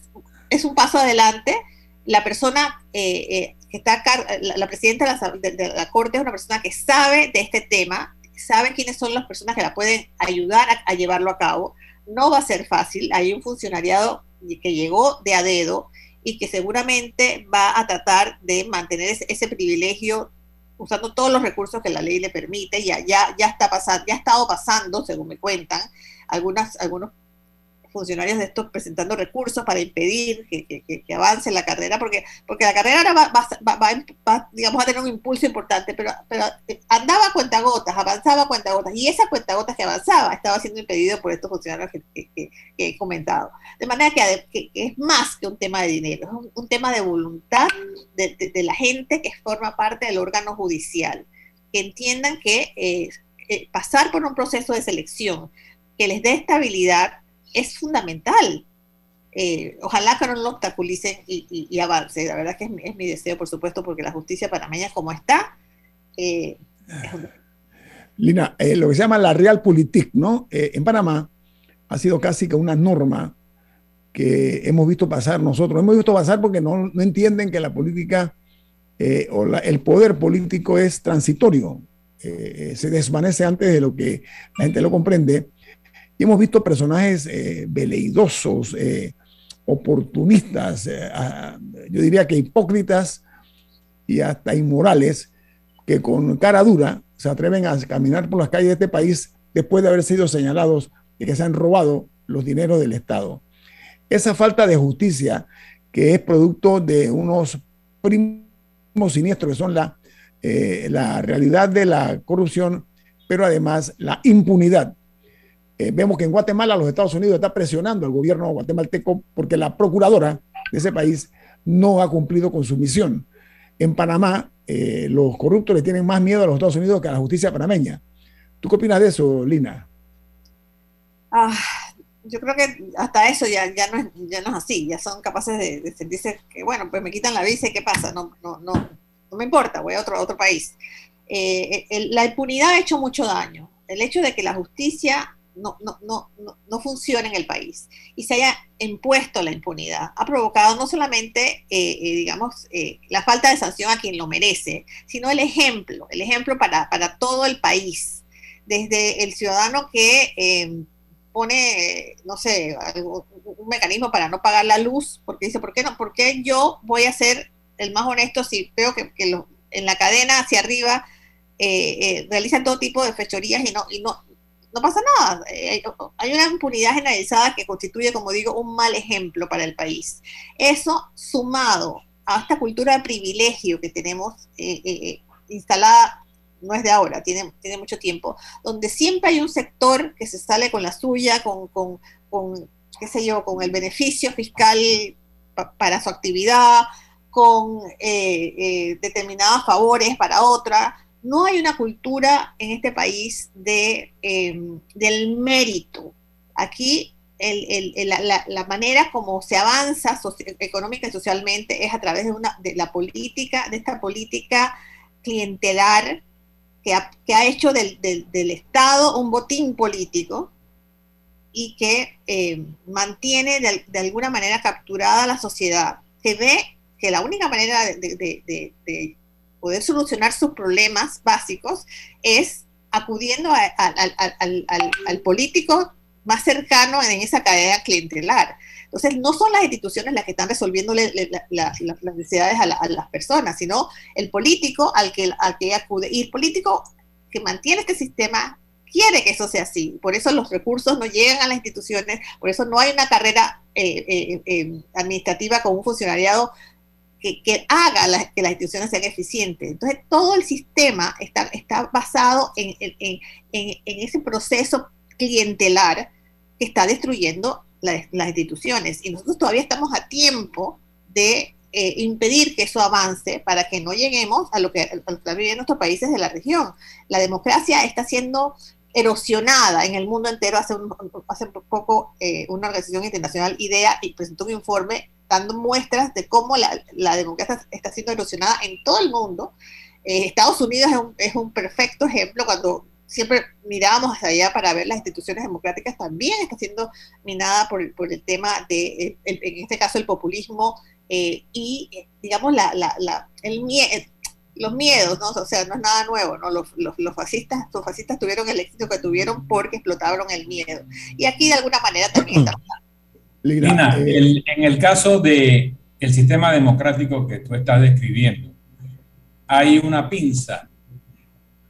es un paso adelante, la persona eh, que está la, la presidenta de la, de, de la, Corte es una persona que sabe de este tema, sabe quiénes son las personas que la pueden ayudar a, a, llevarlo a cabo. No va a ser fácil, hay un funcionariado que llegó de a dedo y que seguramente va a tratar de mantener ese, ese privilegio usando todos los recursos que la ley le permite, ya, ya, ya está pasando, ya ha estado pasando, según me cuentan, algunas, algunos funcionarios de estos presentando recursos para impedir que, que, que, avance la carrera, porque, porque la carrera ahora va, va, va, digamos, a tener un impulso importante, pero, pero andaba a cuentagotas, avanzaba a cuentagotas, y esas cuentagotas que avanzaba estaba siendo impedido por estos funcionarios que, he comentado. De manera que, es más que un tema de dinero, es un, tema de voluntad de, de, de, la gente que forma parte del órgano judicial, que entiendan que eh, eh, pasar por un proceso de selección que les dé estabilidad es fundamental. Eh, ojalá que no lo obstaculicen y, y, y, avance. La verdad que es, es, mi deseo, por supuesto, porque la justicia panameña como está... Eh, Lina, eh, lo que se llama la realpolitik, ¿no? Eh, en Panamá ha sido casi que una norma que hemos visto pasar nosotros. Hemos visto pasar porque no, no entienden que la política eh, o la, el poder político es transitorio. se desvanece antes de lo que la gente lo comprende y hemos visto personajes eh, veleidosos, eh, oportunistas, eh, yo diría que hipócritas y hasta inmorales, que con cara dura se atreven a caminar por las calles de este país después de haber sido señalados de que se han robado los dineros del Estado. Esa falta de justicia que es producto de unos primos siniestros que son la, eh, la realidad de la corrupción, pero además la impunidad eh, vemos que en Guatemala los Estados Unidos está presionando al gobierno guatemalteco porque la procuradora de ese país no ha cumplido con su misión. en Panamá eh, los corruptos le tienen más miedo a los Estados Unidos que a la justicia panameña. ¿Tú qué opinas de eso, Lina? Ah, yo creo que hasta eso ya, ya, no, es, ya no es así, ya son capaces de, sentirse que, bueno, pues me quitan la visa y qué pasa, no, no, no, no me importa, voy a otro, otro país. Eh, la impunidad ha hecho mucho daño. El hecho de que la justicia no, no, no, no, funcione en el país y se haya impuesto la impunidad ha provocado no solamente, eh, eh, digamos, la falta de sanción a quien lo merece, sino el ejemplo, el ejemplo para, para todo el país, desde el ciudadano que pone, no sé, un mecanismo para no pagar la luz, porque dice, ¿por qué no? ¿Por qué yo voy a ser el más honesto si veo que, en la cadena hacia arriba eh, eh, realizan todo tipo de fechorías y no, y no, no pasa nada? Eh, hay una impunidad generalizada que constituye, como digo, un mal ejemplo para el país. Eso sumado a esta cultura de privilegio que tenemos instalada no es de ahora, tiene, mucho tiempo, donde siempre hay un sector que se sale con la suya, con, con, qué sé yo, con el beneficio fiscal para su actividad, con eh, eh, determinados favores para otra. No hay una cultura en este país de, em, del mérito. Aquí la, manera como se avanza económica y socialmente es a través de, una, de la política, de esta política clientelar que ha, hecho del, Estado un botín político y que eh, mantiene de, alguna manera capturada la sociedad, que ve que la única manera de, poder solucionar sus problemas básicos es acudiendo al, político más cercano en esa cadena clientelar. Entonces, no son las instituciones las que están resolviendo las necesidades a, las personas, sino el político al que, al que acude. Y el político que mantiene este sistema quiere que eso sea así. Por eso los recursos no llegan a las instituciones, por eso no hay una carrera eh, eh, eh, administrativa con un funcionariado que, haga que las instituciones sean eficientes. Entonces, todo el sistema está, está basado en, en, en ese proceso clientelar que está destruyendo las, instituciones. Y nosotros todavía estamos a tiempo de eh, impedir que eso avance para que no lleguemos a lo que, a viven nuestros países de la región. La democracia está siendo erosionada en el mundo entero. Hace, un, hace poco eh, una organización internacional, IDEA, presentó un informe dando muestras de cómo la, la democracia está siendo erosionada en todo el mundo. Eh, Estados Unidos es un, es un perfecto ejemplo cuando siempre mirábamos hacia allá para ver las instituciones democráticas también está siendo minada por, por el tema de, en este caso, el populismo eh, y, eh, digamos, la, la, el miedo los miedos, ¿no? O sea, no es nada nuevo, ¿no? Los, los, los, fascistas, los fascistas tuvieron el éxito que tuvieron porque explotaron el miedo. Y aquí de alguna manera también *clears throat* está. Lina, eh, en el caso de el sistema democrático que tú estás describiendo, hay una pinza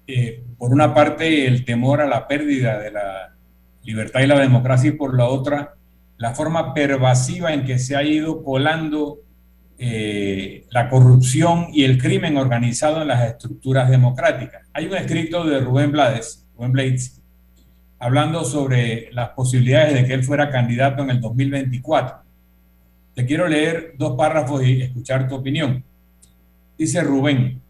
eh, por una parte, el temor a la pérdida de la libertad y la democracia, y por la otra, la forma pervasiva en que se ha ido colando eh, la corrupción y el crimen organizado en las estructuras democráticas. Hay un escrito de Rubén Blades, Rubén Blades, hablando sobre las posibilidades de que él fuera candidato en el 2024. Te quiero leer dos párrafos y escuchar tu opinión. Dice Rubén,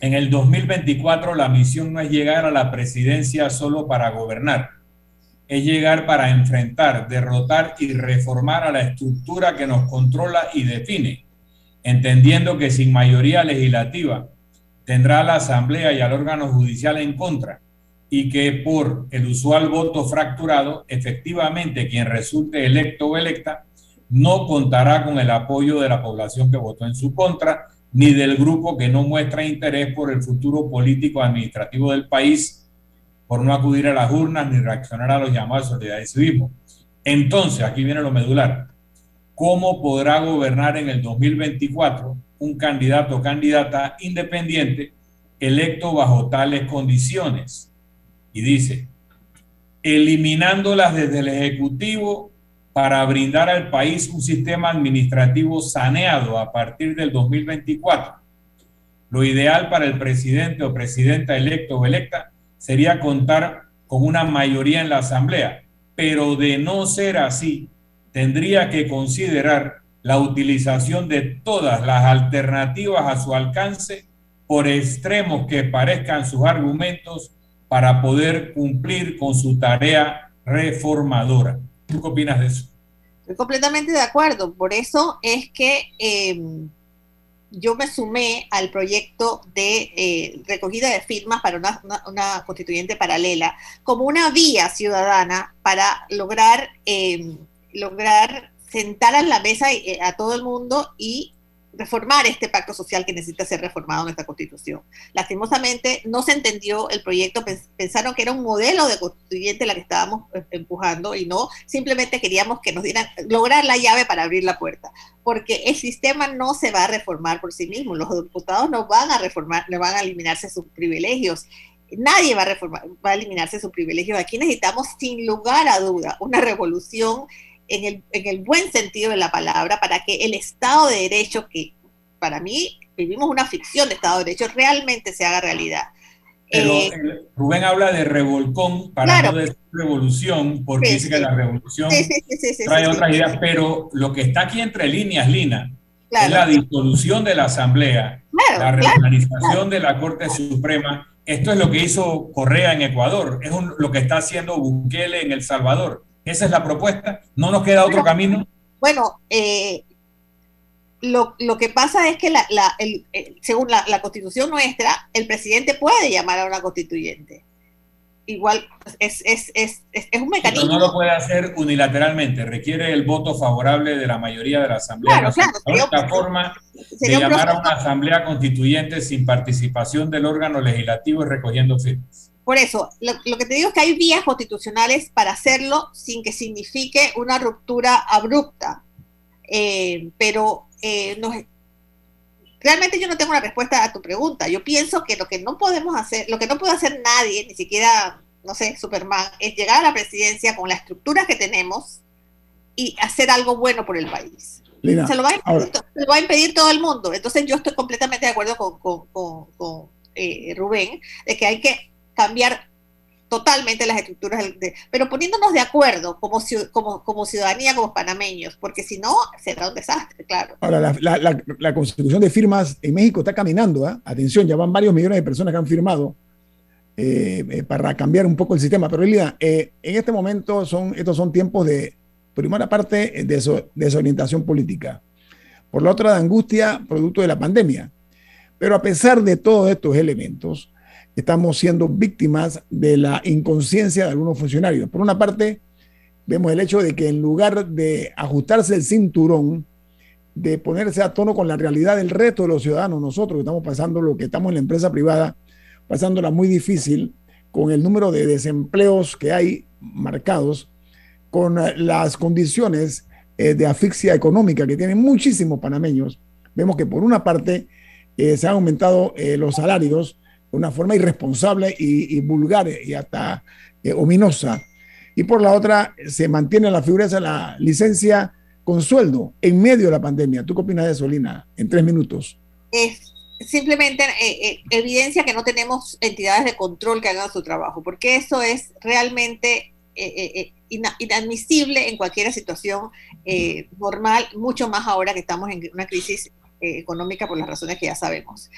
en el 2024 la misión no es llegar a la presidencia solo para gobernar, es llegar para enfrentar, derrotar y reformar a la estructura que nos controla y define, entendiendo que sin mayoría legislativa tendrá la Asamblea y al órgano judicial en contra y que por el usual voto fracturado, efectivamente quien resulte electo o electa no contará con el apoyo de la población que votó en su contra ni del grupo que no muestra interés por el futuro político administrativo del país, por no acudir a las urnas ni reaccionar a los llamados de solidaridad y civismo. Entonces, aquí viene lo medular. ¿Cómo podrá gobernar en el 2024 un candidato o candidata independiente electo bajo tales condiciones? Y dice, eliminándolas desde el Ejecutivo para brindar al país un sistema administrativo saneado a partir del 2024. Lo ideal para el presidente o presidenta electo o electa sería contar con una mayoría en la Asamblea, pero de no ser así, tendría que considerar la utilización de todas las alternativas a su alcance, por extremos que parezcan sus argumentos, para poder cumplir con su tarea reformadora. ¿Tú qué opinas de eso? Estoy completamente de acuerdo. Por eso es que em, yo me sumé al proyecto de eh, recogida de firmas para una, constituyente paralela como una vía ciudadana para lograr, em, lograr sentar a la mesa eh, a todo el mundo y reformar este pacto social que necesita ser reformado en esta constitución. Lastimosamente no se entendió el proyecto, pensaron que era un modelo de constituyente la que estábamos eh, empujando y no, simplemente queríamos que nos dieran, lograr la llave para abrir la puerta, porque el sistema no se va a reformar por sí mismo, los diputados no van a reformar, no van a eliminarse sus privilegios. Nadie va a reformar, va a eliminarse sus privilegios. Aquí necesitamos, sin lugar a duda, una revolución en el, buen sentido de la palabra, para que el Estado de Derecho, que para mí vivimos una ficción de Estado de Derecho, realmente se haga realidad. Pero eh, Rubén habla de revolcón para no decir revolución, porque dice que la revolución trae otras ideas, pero lo que está aquí entre líneas, Lina, es la disolución de la Asamblea, la regionalización de la Corte Suprema. Esto es lo que hizo Correa en Ecuador, es lo que está haciendo Bukele en El Salvador. Esa es la propuesta. No nos queda otro camino. Bueno, eh, lo, que pasa es que la, según la, constitución nuestra, el presidente puede llamar a una constituyente. Igual es, es, es, es un mecanismo. Pero no lo puede hacer unilateralmente, requiere el voto favorable de la mayoría de la Asamblea. Claro, claro, la única forma de llamar a una Asamblea constituyente sin participación del órgano legislativo y recogiendo firmas. Por eso, lo, que te digo es que hay vías constitucionales para hacerlo sin que signifique una ruptura abrupta. Eh, pero eh, realmente yo no tengo una respuesta a tu pregunta. Yo pienso que lo que no podemos hacer, lo que no puede hacer nadie, ni siquiera, no sé, Superman, es llegar a la presidencia con la estructura que tenemos y hacer algo bueno por el país. se, lo va a impedir, todo el mundo. Entonces yo estoy completamente de acuerdo con, eh, Rubén de que hay que cambiar totalmente las estructuras, pero poniéndonos de acuerdo como, como, como ciudadanía, como panameños, porque si no, será un desastre, claro. Ahora, la, constitución de firmas en México está caminando, ¿eh? atención, ya van varios millones de personas que han firmado eh, eh, para cambiar un poco el sistema, pero realidad, en este momento son, estos son tiempos de, primera parte, de desorientación política, por la otra, de angustia producto de la pandemia. Pero a pesar de todos estos elementos, estamos siendo víctimas de la inconsciencia de algunos funcionarios. Por una parte, vemos el hecho de que en lugar de ajustarse el cinturón, de ponerse a tono con la realidad del resto de los ciudadanos, nosotros que estamos pasando lo que estamos en la empresa privada, pasándola muy difícil, con el número de desempleos que hay marcados, con eh, las condiciones eh, de asfixia económica que tienen muchísimos panameños, vemos que por una parte eh, se han aumentado los salarios, una forma irresponsable y, vulgar y hasta eh, ominosa. Y por la otra, se mantiene la figura de la licencia con sueldo en medio de la pandemia. ¿Tú qué opinas de eso, Lina? En tres minutos. Es simplemente eh, eh, evidencia que no tenemos entidades de control que hagan su trabajo, porque eso es realmente inadmisible en cualquier situación normal, mucho más ahora que estamos en una crisis económica por las razones que ya sabemos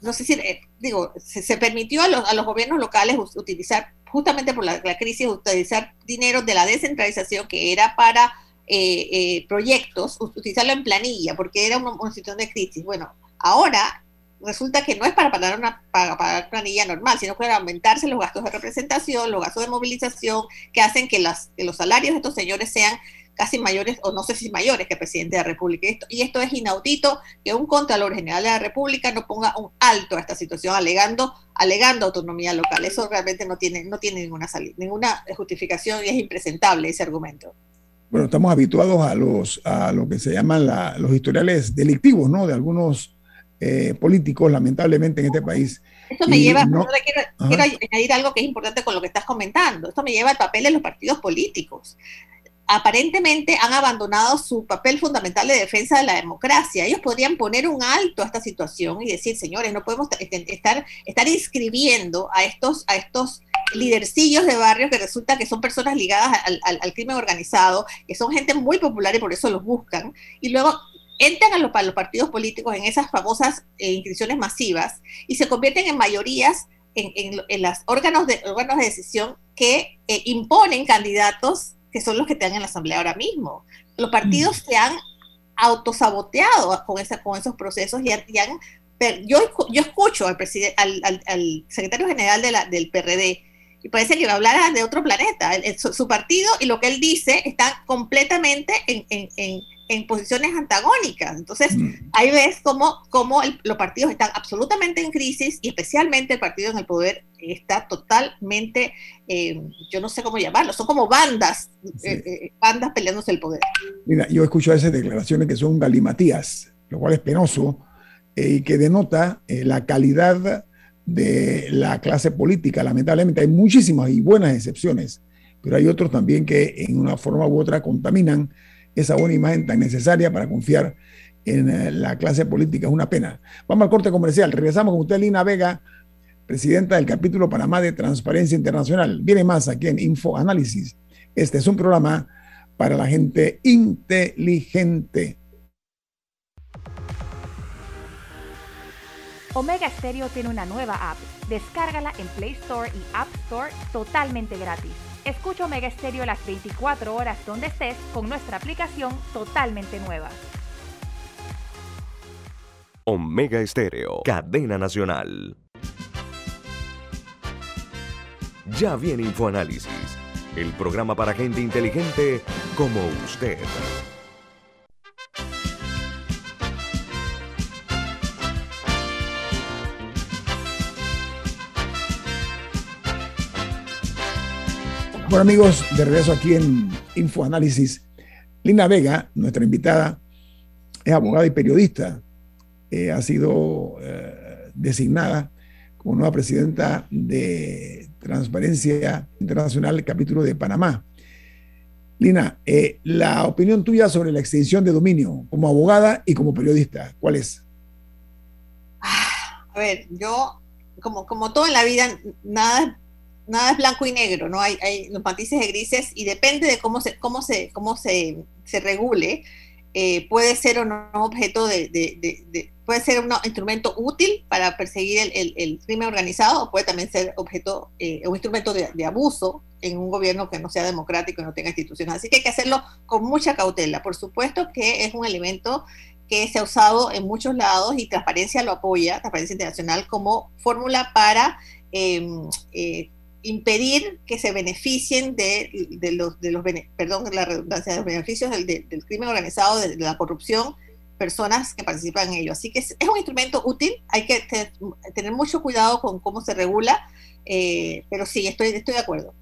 no sé si, eh, digo, se, permitió a los, a los, gobiernos locales utilizar, justamente por la, crisis, utilizar dinero de la descentralización que era para eh, eh, proyectos, utilizarlo en planilla, porque era una, situación de crisis. Bueno, ahora resulta que no es para pagar una para, planilla normal, sino para aumentarse los gastos de representación, los gastos de movilización, que hacen que, las, que los salarios de estos señores sean casi mayores, o no sé si mayores que el presidente de la República. Y esto, es inaudito que un Contralor General de la República no ponga un alto a esta situación alegando, alegando autonomía local. Eso realmente no tiene, no tiene ninguna, salida, ninguna justificación y es impresentable ese argumento. Bueno, estamos habituados a, los, a lo que se llaman los historiales delictivos, ¿no? De algunos eh, políticos, lamentablemente, en este país. Esto me lleva, quiero, quiero, añadir algo que es importante con lo que estás comentando. Esto me lleva al papel de los partidos políticos aparentemente han abandonado su papel fundamental de defensa de la democracia. Ellos podrían poner un alto a esta situación y decir, señores, no podemos estar, estar inscribiendo a estos, a estos lidercillos de barrios que resulta que son personas ligadas al, crimen organizado, que son gente muy popular y por eso los buscan, y luego entran a los, partidos políticos en esas famosas eh, inscripciones masivas y se convierten en mayorías en, en, los órganos de, órganos de decisión que eh, imponen candidatos que son los que están en la asamblea ahora mismo. Los partidos mm. se han autosaboteado con, esa, con esos procesos y, han, yo, yo escucho al, al, al, secretario general de la, del PRD y parece que va a hablar de otro planeta. su, partido y lo que él dice están completamente en, en, en, posiciones antagónicas. Entonces, mm. ahí ves cómo, cómo los partidos están absolutamente en crisis y especialmente el partido en el poder está totalmente, eh, yo no sé cómo llamarlo, son como bandas, eh, eh, bandas peleándose el poder. Mira, yo escucho esas declaraciones que son galimatías, lo cual es penoso y que denota la calidad de la clase política. Lamentablemente hay muchísimas y buenas excepciones, pero hay otros también que en una forma u otra contaminan esa buena imagen tan necesaria para confiar en eh, la clase política. Es una pena. Vamos al corte comercial. Regresamos con usted, Lina Vega, presidenta del capítulo Panamá de Transparencia Internacional. Viene más aquí en Info Análisis. Este es un programa para la gente inteligente. Omega Stereo tiene una nueva app. Descárgala en Play Store y App Store totalmente gratis. Escucha Omega Stereo las 24 horas donde estés con nuestra aplicación totalmente nueva. Omega Estéreo, cadena nacional. Ya viene InfoAnálisis, el programa para gente inteligente como usted. Bueno amigos, de regreso aquí en InfoAnálisis. Lina Vega, nuestra invitada, es abogada y periodista. Eh, ha sido eh, designada como nueva presidenta de Transparencia Internacional, capítulo de Panamá. Lina, eh, la opinión tuya sobre la extinción de dominio como abogada y como periodista, ¿cuál es? Ah, a ver, yo, como, como todo en la vida, nada nada es blanco y negro, ¿no? Hay, hay los matices de grises y depende de cómo se, cómo se, cómo se, se regule, eh, puede ser o no objeto de, de, puede ser un instrumento útil para perseguir el, el, crimen organizado o puede también ser objeto, eh, un instrumento de, abuso en un gobierno que no sea democrático y no tenga instituciones. Así que hay que hacerlo con mucha cautela. Por supuesto que es un elemento que se ha usado en muchos lados y Transparencia lo apoya, Transparencia Internacional, como fórmula para em, eh, impedir que se beneficien de, los, de los, perdón, la redundancia, de los beneficios del, del, crimen organizado, de, la corrupción, personas que participan en ello. Así que es, un instrumento útil, hay que tener mucho cuidado con cómo se regula, eh, pero sí, estoy, estoy de acuerdo.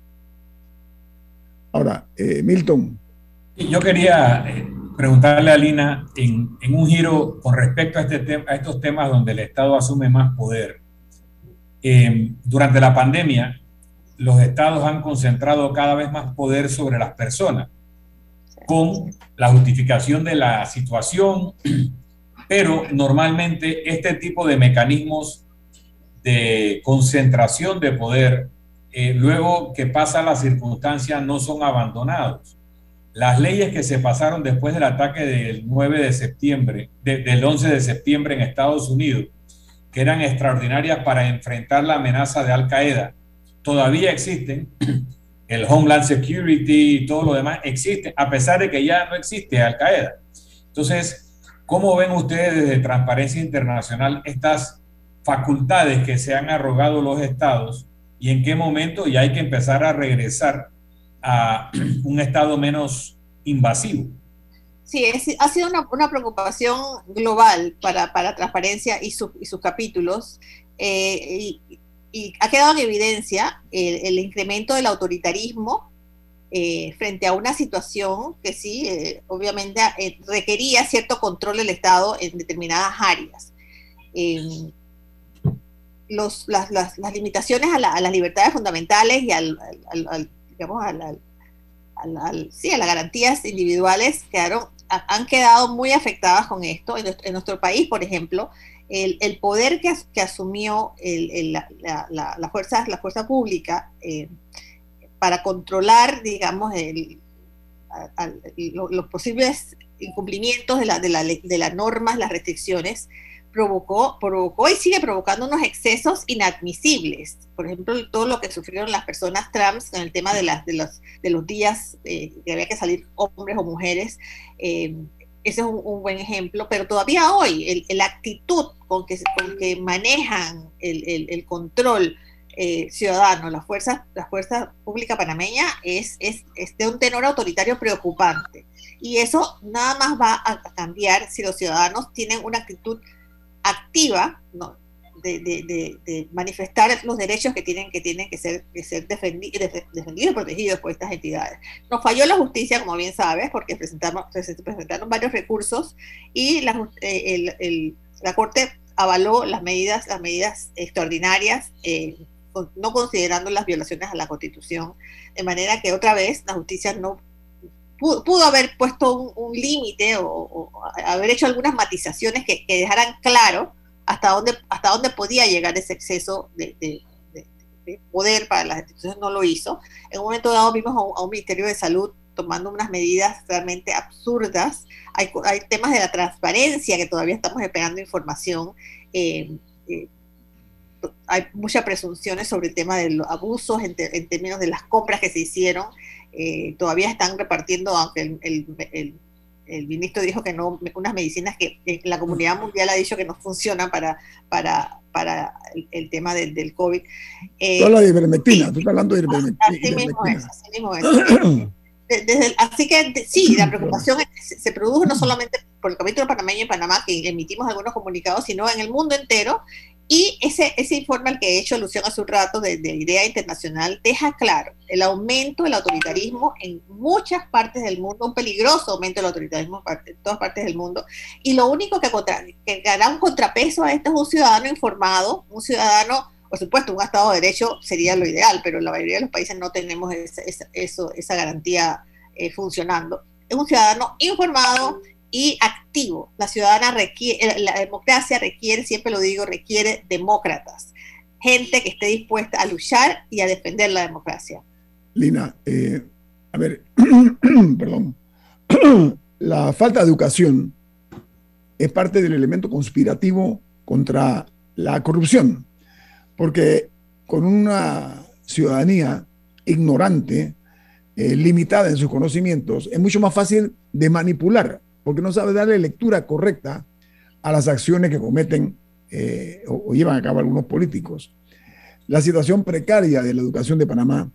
Ahora, eh, Milton. Yo quería eh, preguntarle a Lina en, en, un giro con respecto a, este a estos temas donde el Estado asume más poder. durante la pandemia, los estados han concentrado cada vez más poder sobre las personas, con la justificación de la situación, *clears throat* pero normalmente este tipo de mecanismos de concentración de poder, eh, luego que pasa la circunstancia, no son abandonados. Las leyes que se pasaron después del ataque del 9 de septiembre, del 11 de septiembre en Estados Unidos, que eran extraordinarias para enfrentar la amenaza de Al Qaeda, todavía existen, el Homeland Security y todo lo demás existe, a pesar de que ya no existe Al Qaeda. Entonces, ¿cómo ven ustedes desde Transparencia Internacional estas facultades que se han arrogado los estados y en qué momento ya hay que empezar a regresar a *clears throat* un estado menos invasivo? Sí, ha sido una, preocupación global para, para Transparencia y, y sus capítulos. Eh, y ha quedado en evidencia el, incremento del autoritarismo eh, frente a una situación que sí, eh, obviamente eh, requería cierto control del Estado en determinadas áreas. Em, los, las, las, limitaciones a, las libertades fundamentales y al, digamos, sí, a las garantías individuales quedaron, han quedado muy afectadas con esto. En nuestro, país, por ejemplo, el, el poder que, asumió el, la, la, la, fuerza, la fuerza pública eh, para controlar, digamos, el, los posibles incumplimientos de las normas, las restricciones, provocó, provocó y sigue provocando unos excesos inadmisibles. Por ejemplo, todo lo que sufrieron las personas trans con el tema de, las, de, los, de los días eh, que había que salir hombres o mujeres. Eh, ese es un, buen ejemplo, pero todavía hoy la actitud con que, con que manejan el, el, el control eh, ciudadano, la fuerza, la fuerza pública panameña es, es, es, de un tenor autoritario preocupante. Y eso nada más va a cambiar si los ciudadanos tienen una actitud activa ¿no? de, manifestar los derechos que tienen que, tienen que ser, que ser defendidos y protegidos por estas entidades. Nos falló la justicia, como bien sabes, porque presentamos, presentaron varios recursos y la, eh, la Corte avaló las medidas, las medidas extraordinarias, eh, no considerando las violaciones a la Constitución, de manera que otra vez la justicia no pudo, haber puesto un, límite o, haber hecho algunas matizaciones que, dejaran claro hasta dónde, hasta dónde podía llegar ese exceso de, poder para las instituciones, no lo hizo. En un momento dado vimos a un, Ministerio de Salud tomando unas medidas realmente absurdas. Hay, temas de la transparencia que todavía estamos esperando información. Eh, eh, hay muchas presunciones sobre el tema de los abusos en, términos de las compras que se hicieron. Eh, todavía están repartiendo, aunque el, el, el, ministro dijo que no, unas medicinas que la comunidad mundial ha dicho que no funcionan para, para, para el, tema del, del COVID. Eh, Toda la ivermectina, tú estás hablando de ivermectina. Así mismo es, así mismo es. *clears throat* Desde así que sí, la preocupación se, se, produjo no solamente por el capítulo panameño en Panamá, que emitimos algunos comunicados, sino en el mundo entero, y ese, ese informe al que he hecho alusión hace un rato de, de, Idea Internacional deja claro el aumento del autoritarismo en muchas partes del mundo, un peligroso aumento del autoritarismo en todas partes del mundo. Y lo único que, contra, que dará un contrapeso a esto es un ciudadano informado, un ciudadano, por supuesto, un Estado de Derecho sería lo ideal, pero la mayoría de los países no tenemos esa, esa, eso, esa garantía eh, funcionando. Es un ciudadano informado y activo. La ciudadana requiere, eh, la democracia requiere, siempre lo digo, requiere demócratas, gente que esté dispuesta a luchar y a defender la democracia. Lina, eh, a ver, *clears throat* perdón, *clears throat* la falta de educación es parte del elemento conspirativo contra la corrupción, porque con una ciudadanía ignorante, eh, limitada en sus conocimientos, es mucho más fácil de manipular porque no sabe darle lectura correcta a las acciones que cometen eh, o, llevan a cabo algunos políticos. La situación precaria de la educación de Panamá,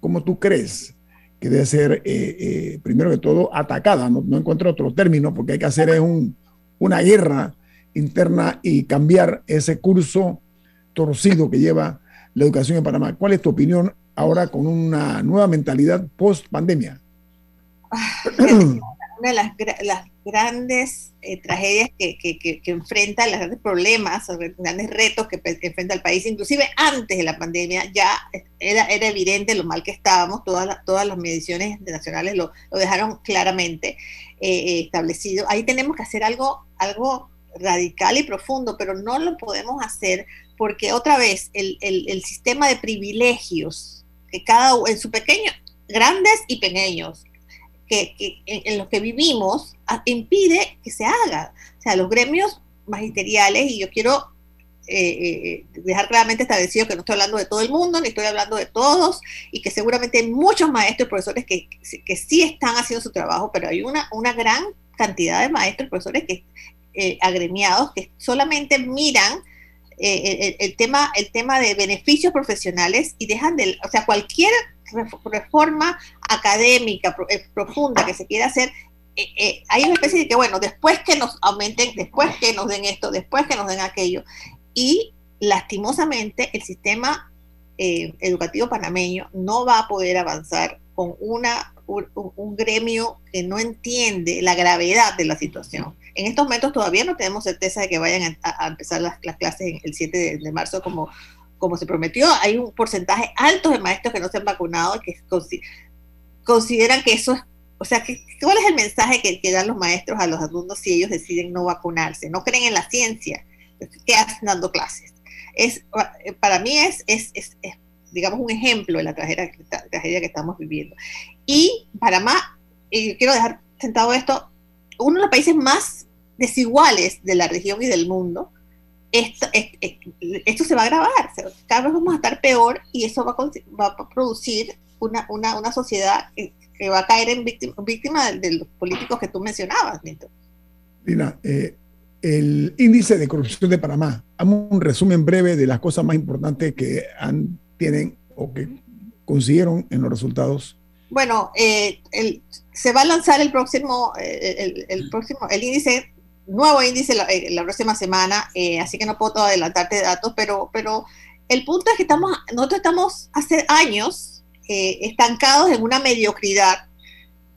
¿cómo tú crees que debe ser, eh, eh, primero que todo, atacada? No, encuentro otro término, porque hay que hacer un, una guerra interna y cambiar ese curso torcido que lleva la educación en Panamá. ¿Cuál es tu opinión ahora con una nueva mentalidad post pandemia? *clears throat* una de las, las grandes eh, tragedias que, que, enfrenta, los grandes problemas, los grandes retos que enfrenta el país, inclusive antes de la pandemia, ya era, evidente lo mal que estábamos, todas, las, todas las mediciones nacionales lo, dejaron claramente eh, establecido. Ahí tenemos que hacer algo, algo radical y profundo, pero no lo podemos hacer porque otra vez el, el, el sistema de privilegios que cada en su pequeño, grandes y pequeños, que, que, en los que vivimos impide que se haga. O sea, los gremios magisteriales, y yo quiero eh, eh, dejar claramente establecido que no estoy hablando de todo el mundo, ni estoy hablando de todos, y que seguramente hay muchos maestros y profesores que, que sí están haciendo su trabajo, pero hay una, una gran cantidad de maestros y profesores que, eh, agremiados que solamente miran el, el, tema, el tema de beneficios profesionales y dejan de, o sea, cualquier reforma académica eh, profunda que se quiera hacer, eh, eh, hay una especie de que, bueno, después que nos aumenten, después que nos den esto, después que nos den aquello. Y lastimosamente el sistema eh, educativo panameño no va a poder avanzar con una, un, un, gremio que no entiende la gravedad de la situación. En estos momentos todavía no tenemos certeza de que vayan a, a empezar las, las, clases el 7 de, de marzo como, como se prometió, hay un porcentaje alto de maestros que no se han vacunado y que consideran que eso es, o sea, ¿cuál es el mensaje que, que dan los maestros a los alumnos si ellos deciden no vacunarse? No creen en la ciencia, ¿qué hacen dando clases? Es, para mí es, es, es, digamos, un ejemplo de la tragedia, tragedia que estamos viviendo. Y Panamá, y quiero dejar sentado esto, uno de los países más desiguales de la región y del mundo, esto, esto, se va a agravar, cada vez vamos a estar peor y eso va a, va a producir una, una, una, sociedad que, va a caer en víctima, víctima de, los políticos que tú mencionabas, Nito. Lina, eh, el índice de corrupción de Panamá, hagamos un resumen breve de las cosas más importantes que han, tienen o que consiguieron en los resultados. Bueno, eh, el, se va a lanzar el próximo, eh, el, el, próximo, el índice nuevo índice la, eh, la próxima semana, eh, así que no puedo adelantarte datos, pero, pero el punto es que estamos, nosotros estamos hace años eh, estancados en una mediocridad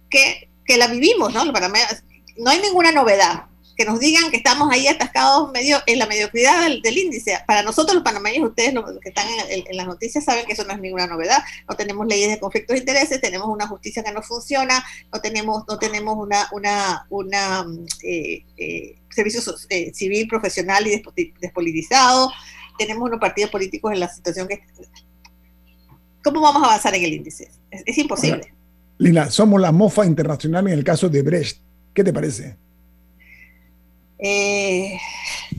que, que la vivimos, ¿no? Para no hay ninguna novedad que nos digan que estamos ahí atascados medio en la mediocridad del, índice. Para nosotros los panameños, ustedes los que están en, las noticias saben que eso no es ninguna novedad. No tenemos leyes de conflictos de intereses, tenemos una justicia que no funciona, no tenemos, no tenemos una, una, una eh, eh, servicio eh, civil profesional y despolitizado, tenemos unos partidos políticos en la situación que... ¿Cómo vamos a avanzar en el índice? Es, imposible. Lina, somos la mofa internacional en el caso de Brecht. ¿Qué te parece? Eh,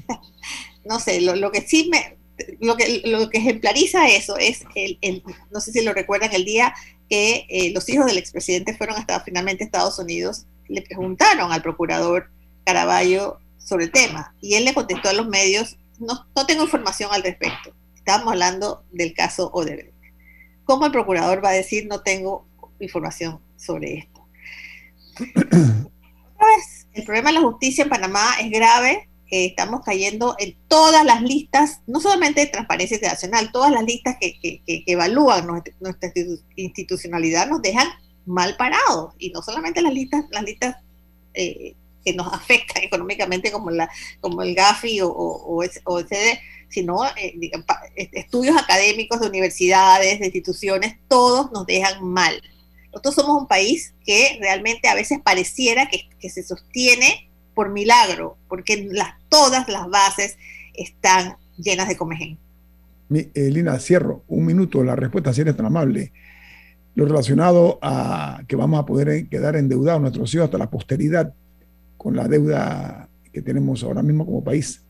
*laughs* no sé, lo, que sí me, lo que, lo que ejemplariza eso es, el, no sé si lo recuerdan, el día que eh, los hijos del expresidente fueron hasta finalmente Estados Unidos, le preguntaron al procurador Caraballo sobre el tema y él le contestó a los medios, no, no tengo información al respecto, estábamos hablando del caso Odebrecht. ¿Cómo el procurador va a decir no tengo información sobre esto? *clears throat* el problema de la justicia en Panamá es grave. estamos cayendo en todas las listas, no solamente de Transparencia Internacional, todas las listas que, evalúan nuestra, institucionalidad nos dejan mal parados. Y no solamente las listas, las listas eh, que nos afectan *laughs* económicamente como, la, como el GAFI o, o, OECD, sino eh, estudios académicos de universidades, de instituciones, todos nos dejan mal. Nosotros somos un país que realmente a veces pareciera que, se sostiene por milagro, porque las, todas las bases están llenas de comején. Eh, Lina, cierro un minuto la respuesta, si eres tan amable. Lo relacionado a que vamos a poder quedar endeudados nuestros hijos hasta la posteridad con la deuda que tenemos ahora mismo como país.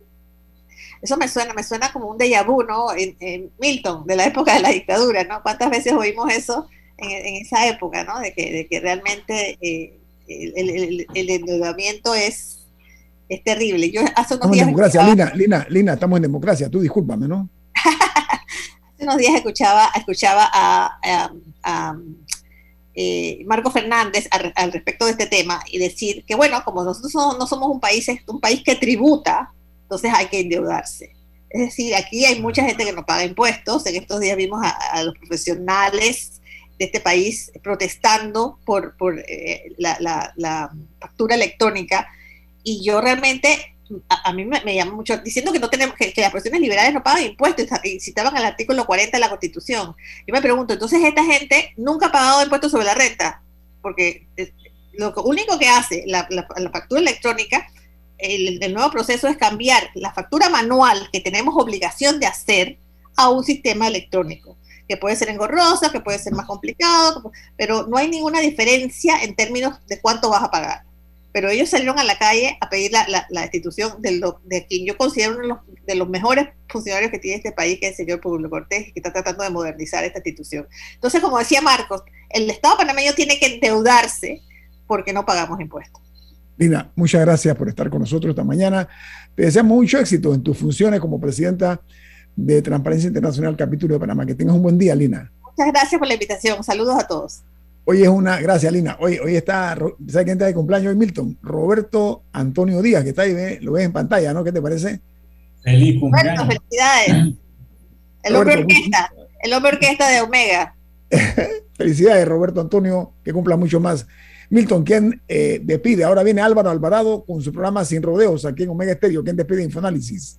Eso me suena, me suena como un déjà vu, ¿no? En, en Milton, de la época de la dictadura, ¿no? ¿Cuántas veces oímos eso en, esa época, ¿no? De que, de que realmente eh, el, el, endeudamiento es, es terrible. Yo hace unos estamos en democracia, Lina, Lina, Lina, estamos en democracia, tú discúlpame, ¿no? *laughs* hace unos días escuchaba, escuchaba a, a, eh, Marco Fernández al, respecto de este tema y decir que, bueno, como nosotros no somos un país, un país que tributa, entonces hay que endeudarse. Es decir, aquí hay mucha gente que no paga impuestos. En estos días vimos a, a los profesionales de este país protestando por, por eh, la, factura electrónica. Y yo realmente, a, mí me, llama mucho, diciendo que no tenemos, que, las personas liberales no pagan impuestos y citaban el artículo 40 de la Constitución. Yo me pregunto, entonces esta gente nunca ha pagado impuestos sobre la renta, porque eh, lo único que hace la, factura electrónica el, el, nuevo proceso es cambiar la factura manual que tenemos obligación de hacer a un sistema electrónico que puede ser engorroso, que puede ser más complicado, pero no hay ninguna diferencia en términos de cuánto vas a pagar. Pero ellos salieron a la calle a pedir la, la, institución de, de, quien yo considero uno de los, mejores funcionarios que tiene este país, que es el señor Pablo Cortés, que está tratando de modernizar esta institución. Entonces, como decía Marcos, el Estado panameño tiene que endeudarse porque no pagamos impuestos. Lina, muchas gracias por estar con nosotros esta mañana. Te deseamos mucho éxito en tus funciones como presidenta de Transparencia Internacional Capítulo de Panamá. Que tengas un buen día, Lina. Muchas gracias por la invitación. Saludos a todos. Hoy es una, gracias Lina. Hoy, hoy está, ¿sabes quién está de cumpleaños hoy, Milton? Roberto Antonio Díaz, que está ahí, lo ves en pantalla, ¿no? ¿Qué te parece? Feliz cumpleaños. felicidades. El hombre orquesta, el hombre orquesta de Omega. *laughs* felicidades, Roberto Antonio, que cumpla mucho más. Milton, ¿quién eh, despide? Ahora viene Álvaro Alvarado con su programa Sin Rodeos aquí en Omega Estéreo. ¿Quién despide Infoanálisis?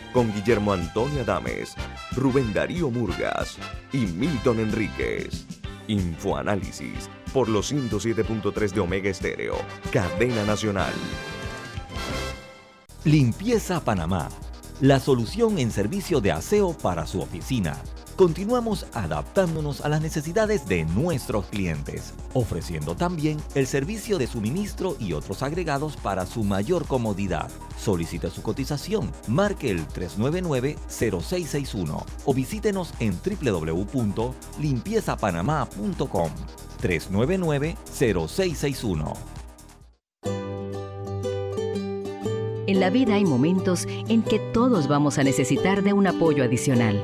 con Guillermo Antonio Adames, Rubén Darío Murgas y Milton Enríquez. Infoanálisis por los 107.3 de Omega Estéreo, cadena nacional. Limpieza Panamá, la solución en servicio de aseo para su oficina continuamos adaptándonos a las necesidades de nuestros clientes, ofreciendo también el servicio de suministro y otros agregados para su mayor comodidad. Solicite su cotización, marque el 399-0661 o visítenos en www.limpiezapanamá.com. 399-0661. En la vida hay momentos en que todos vamos a necesitar de un apoyo adicional.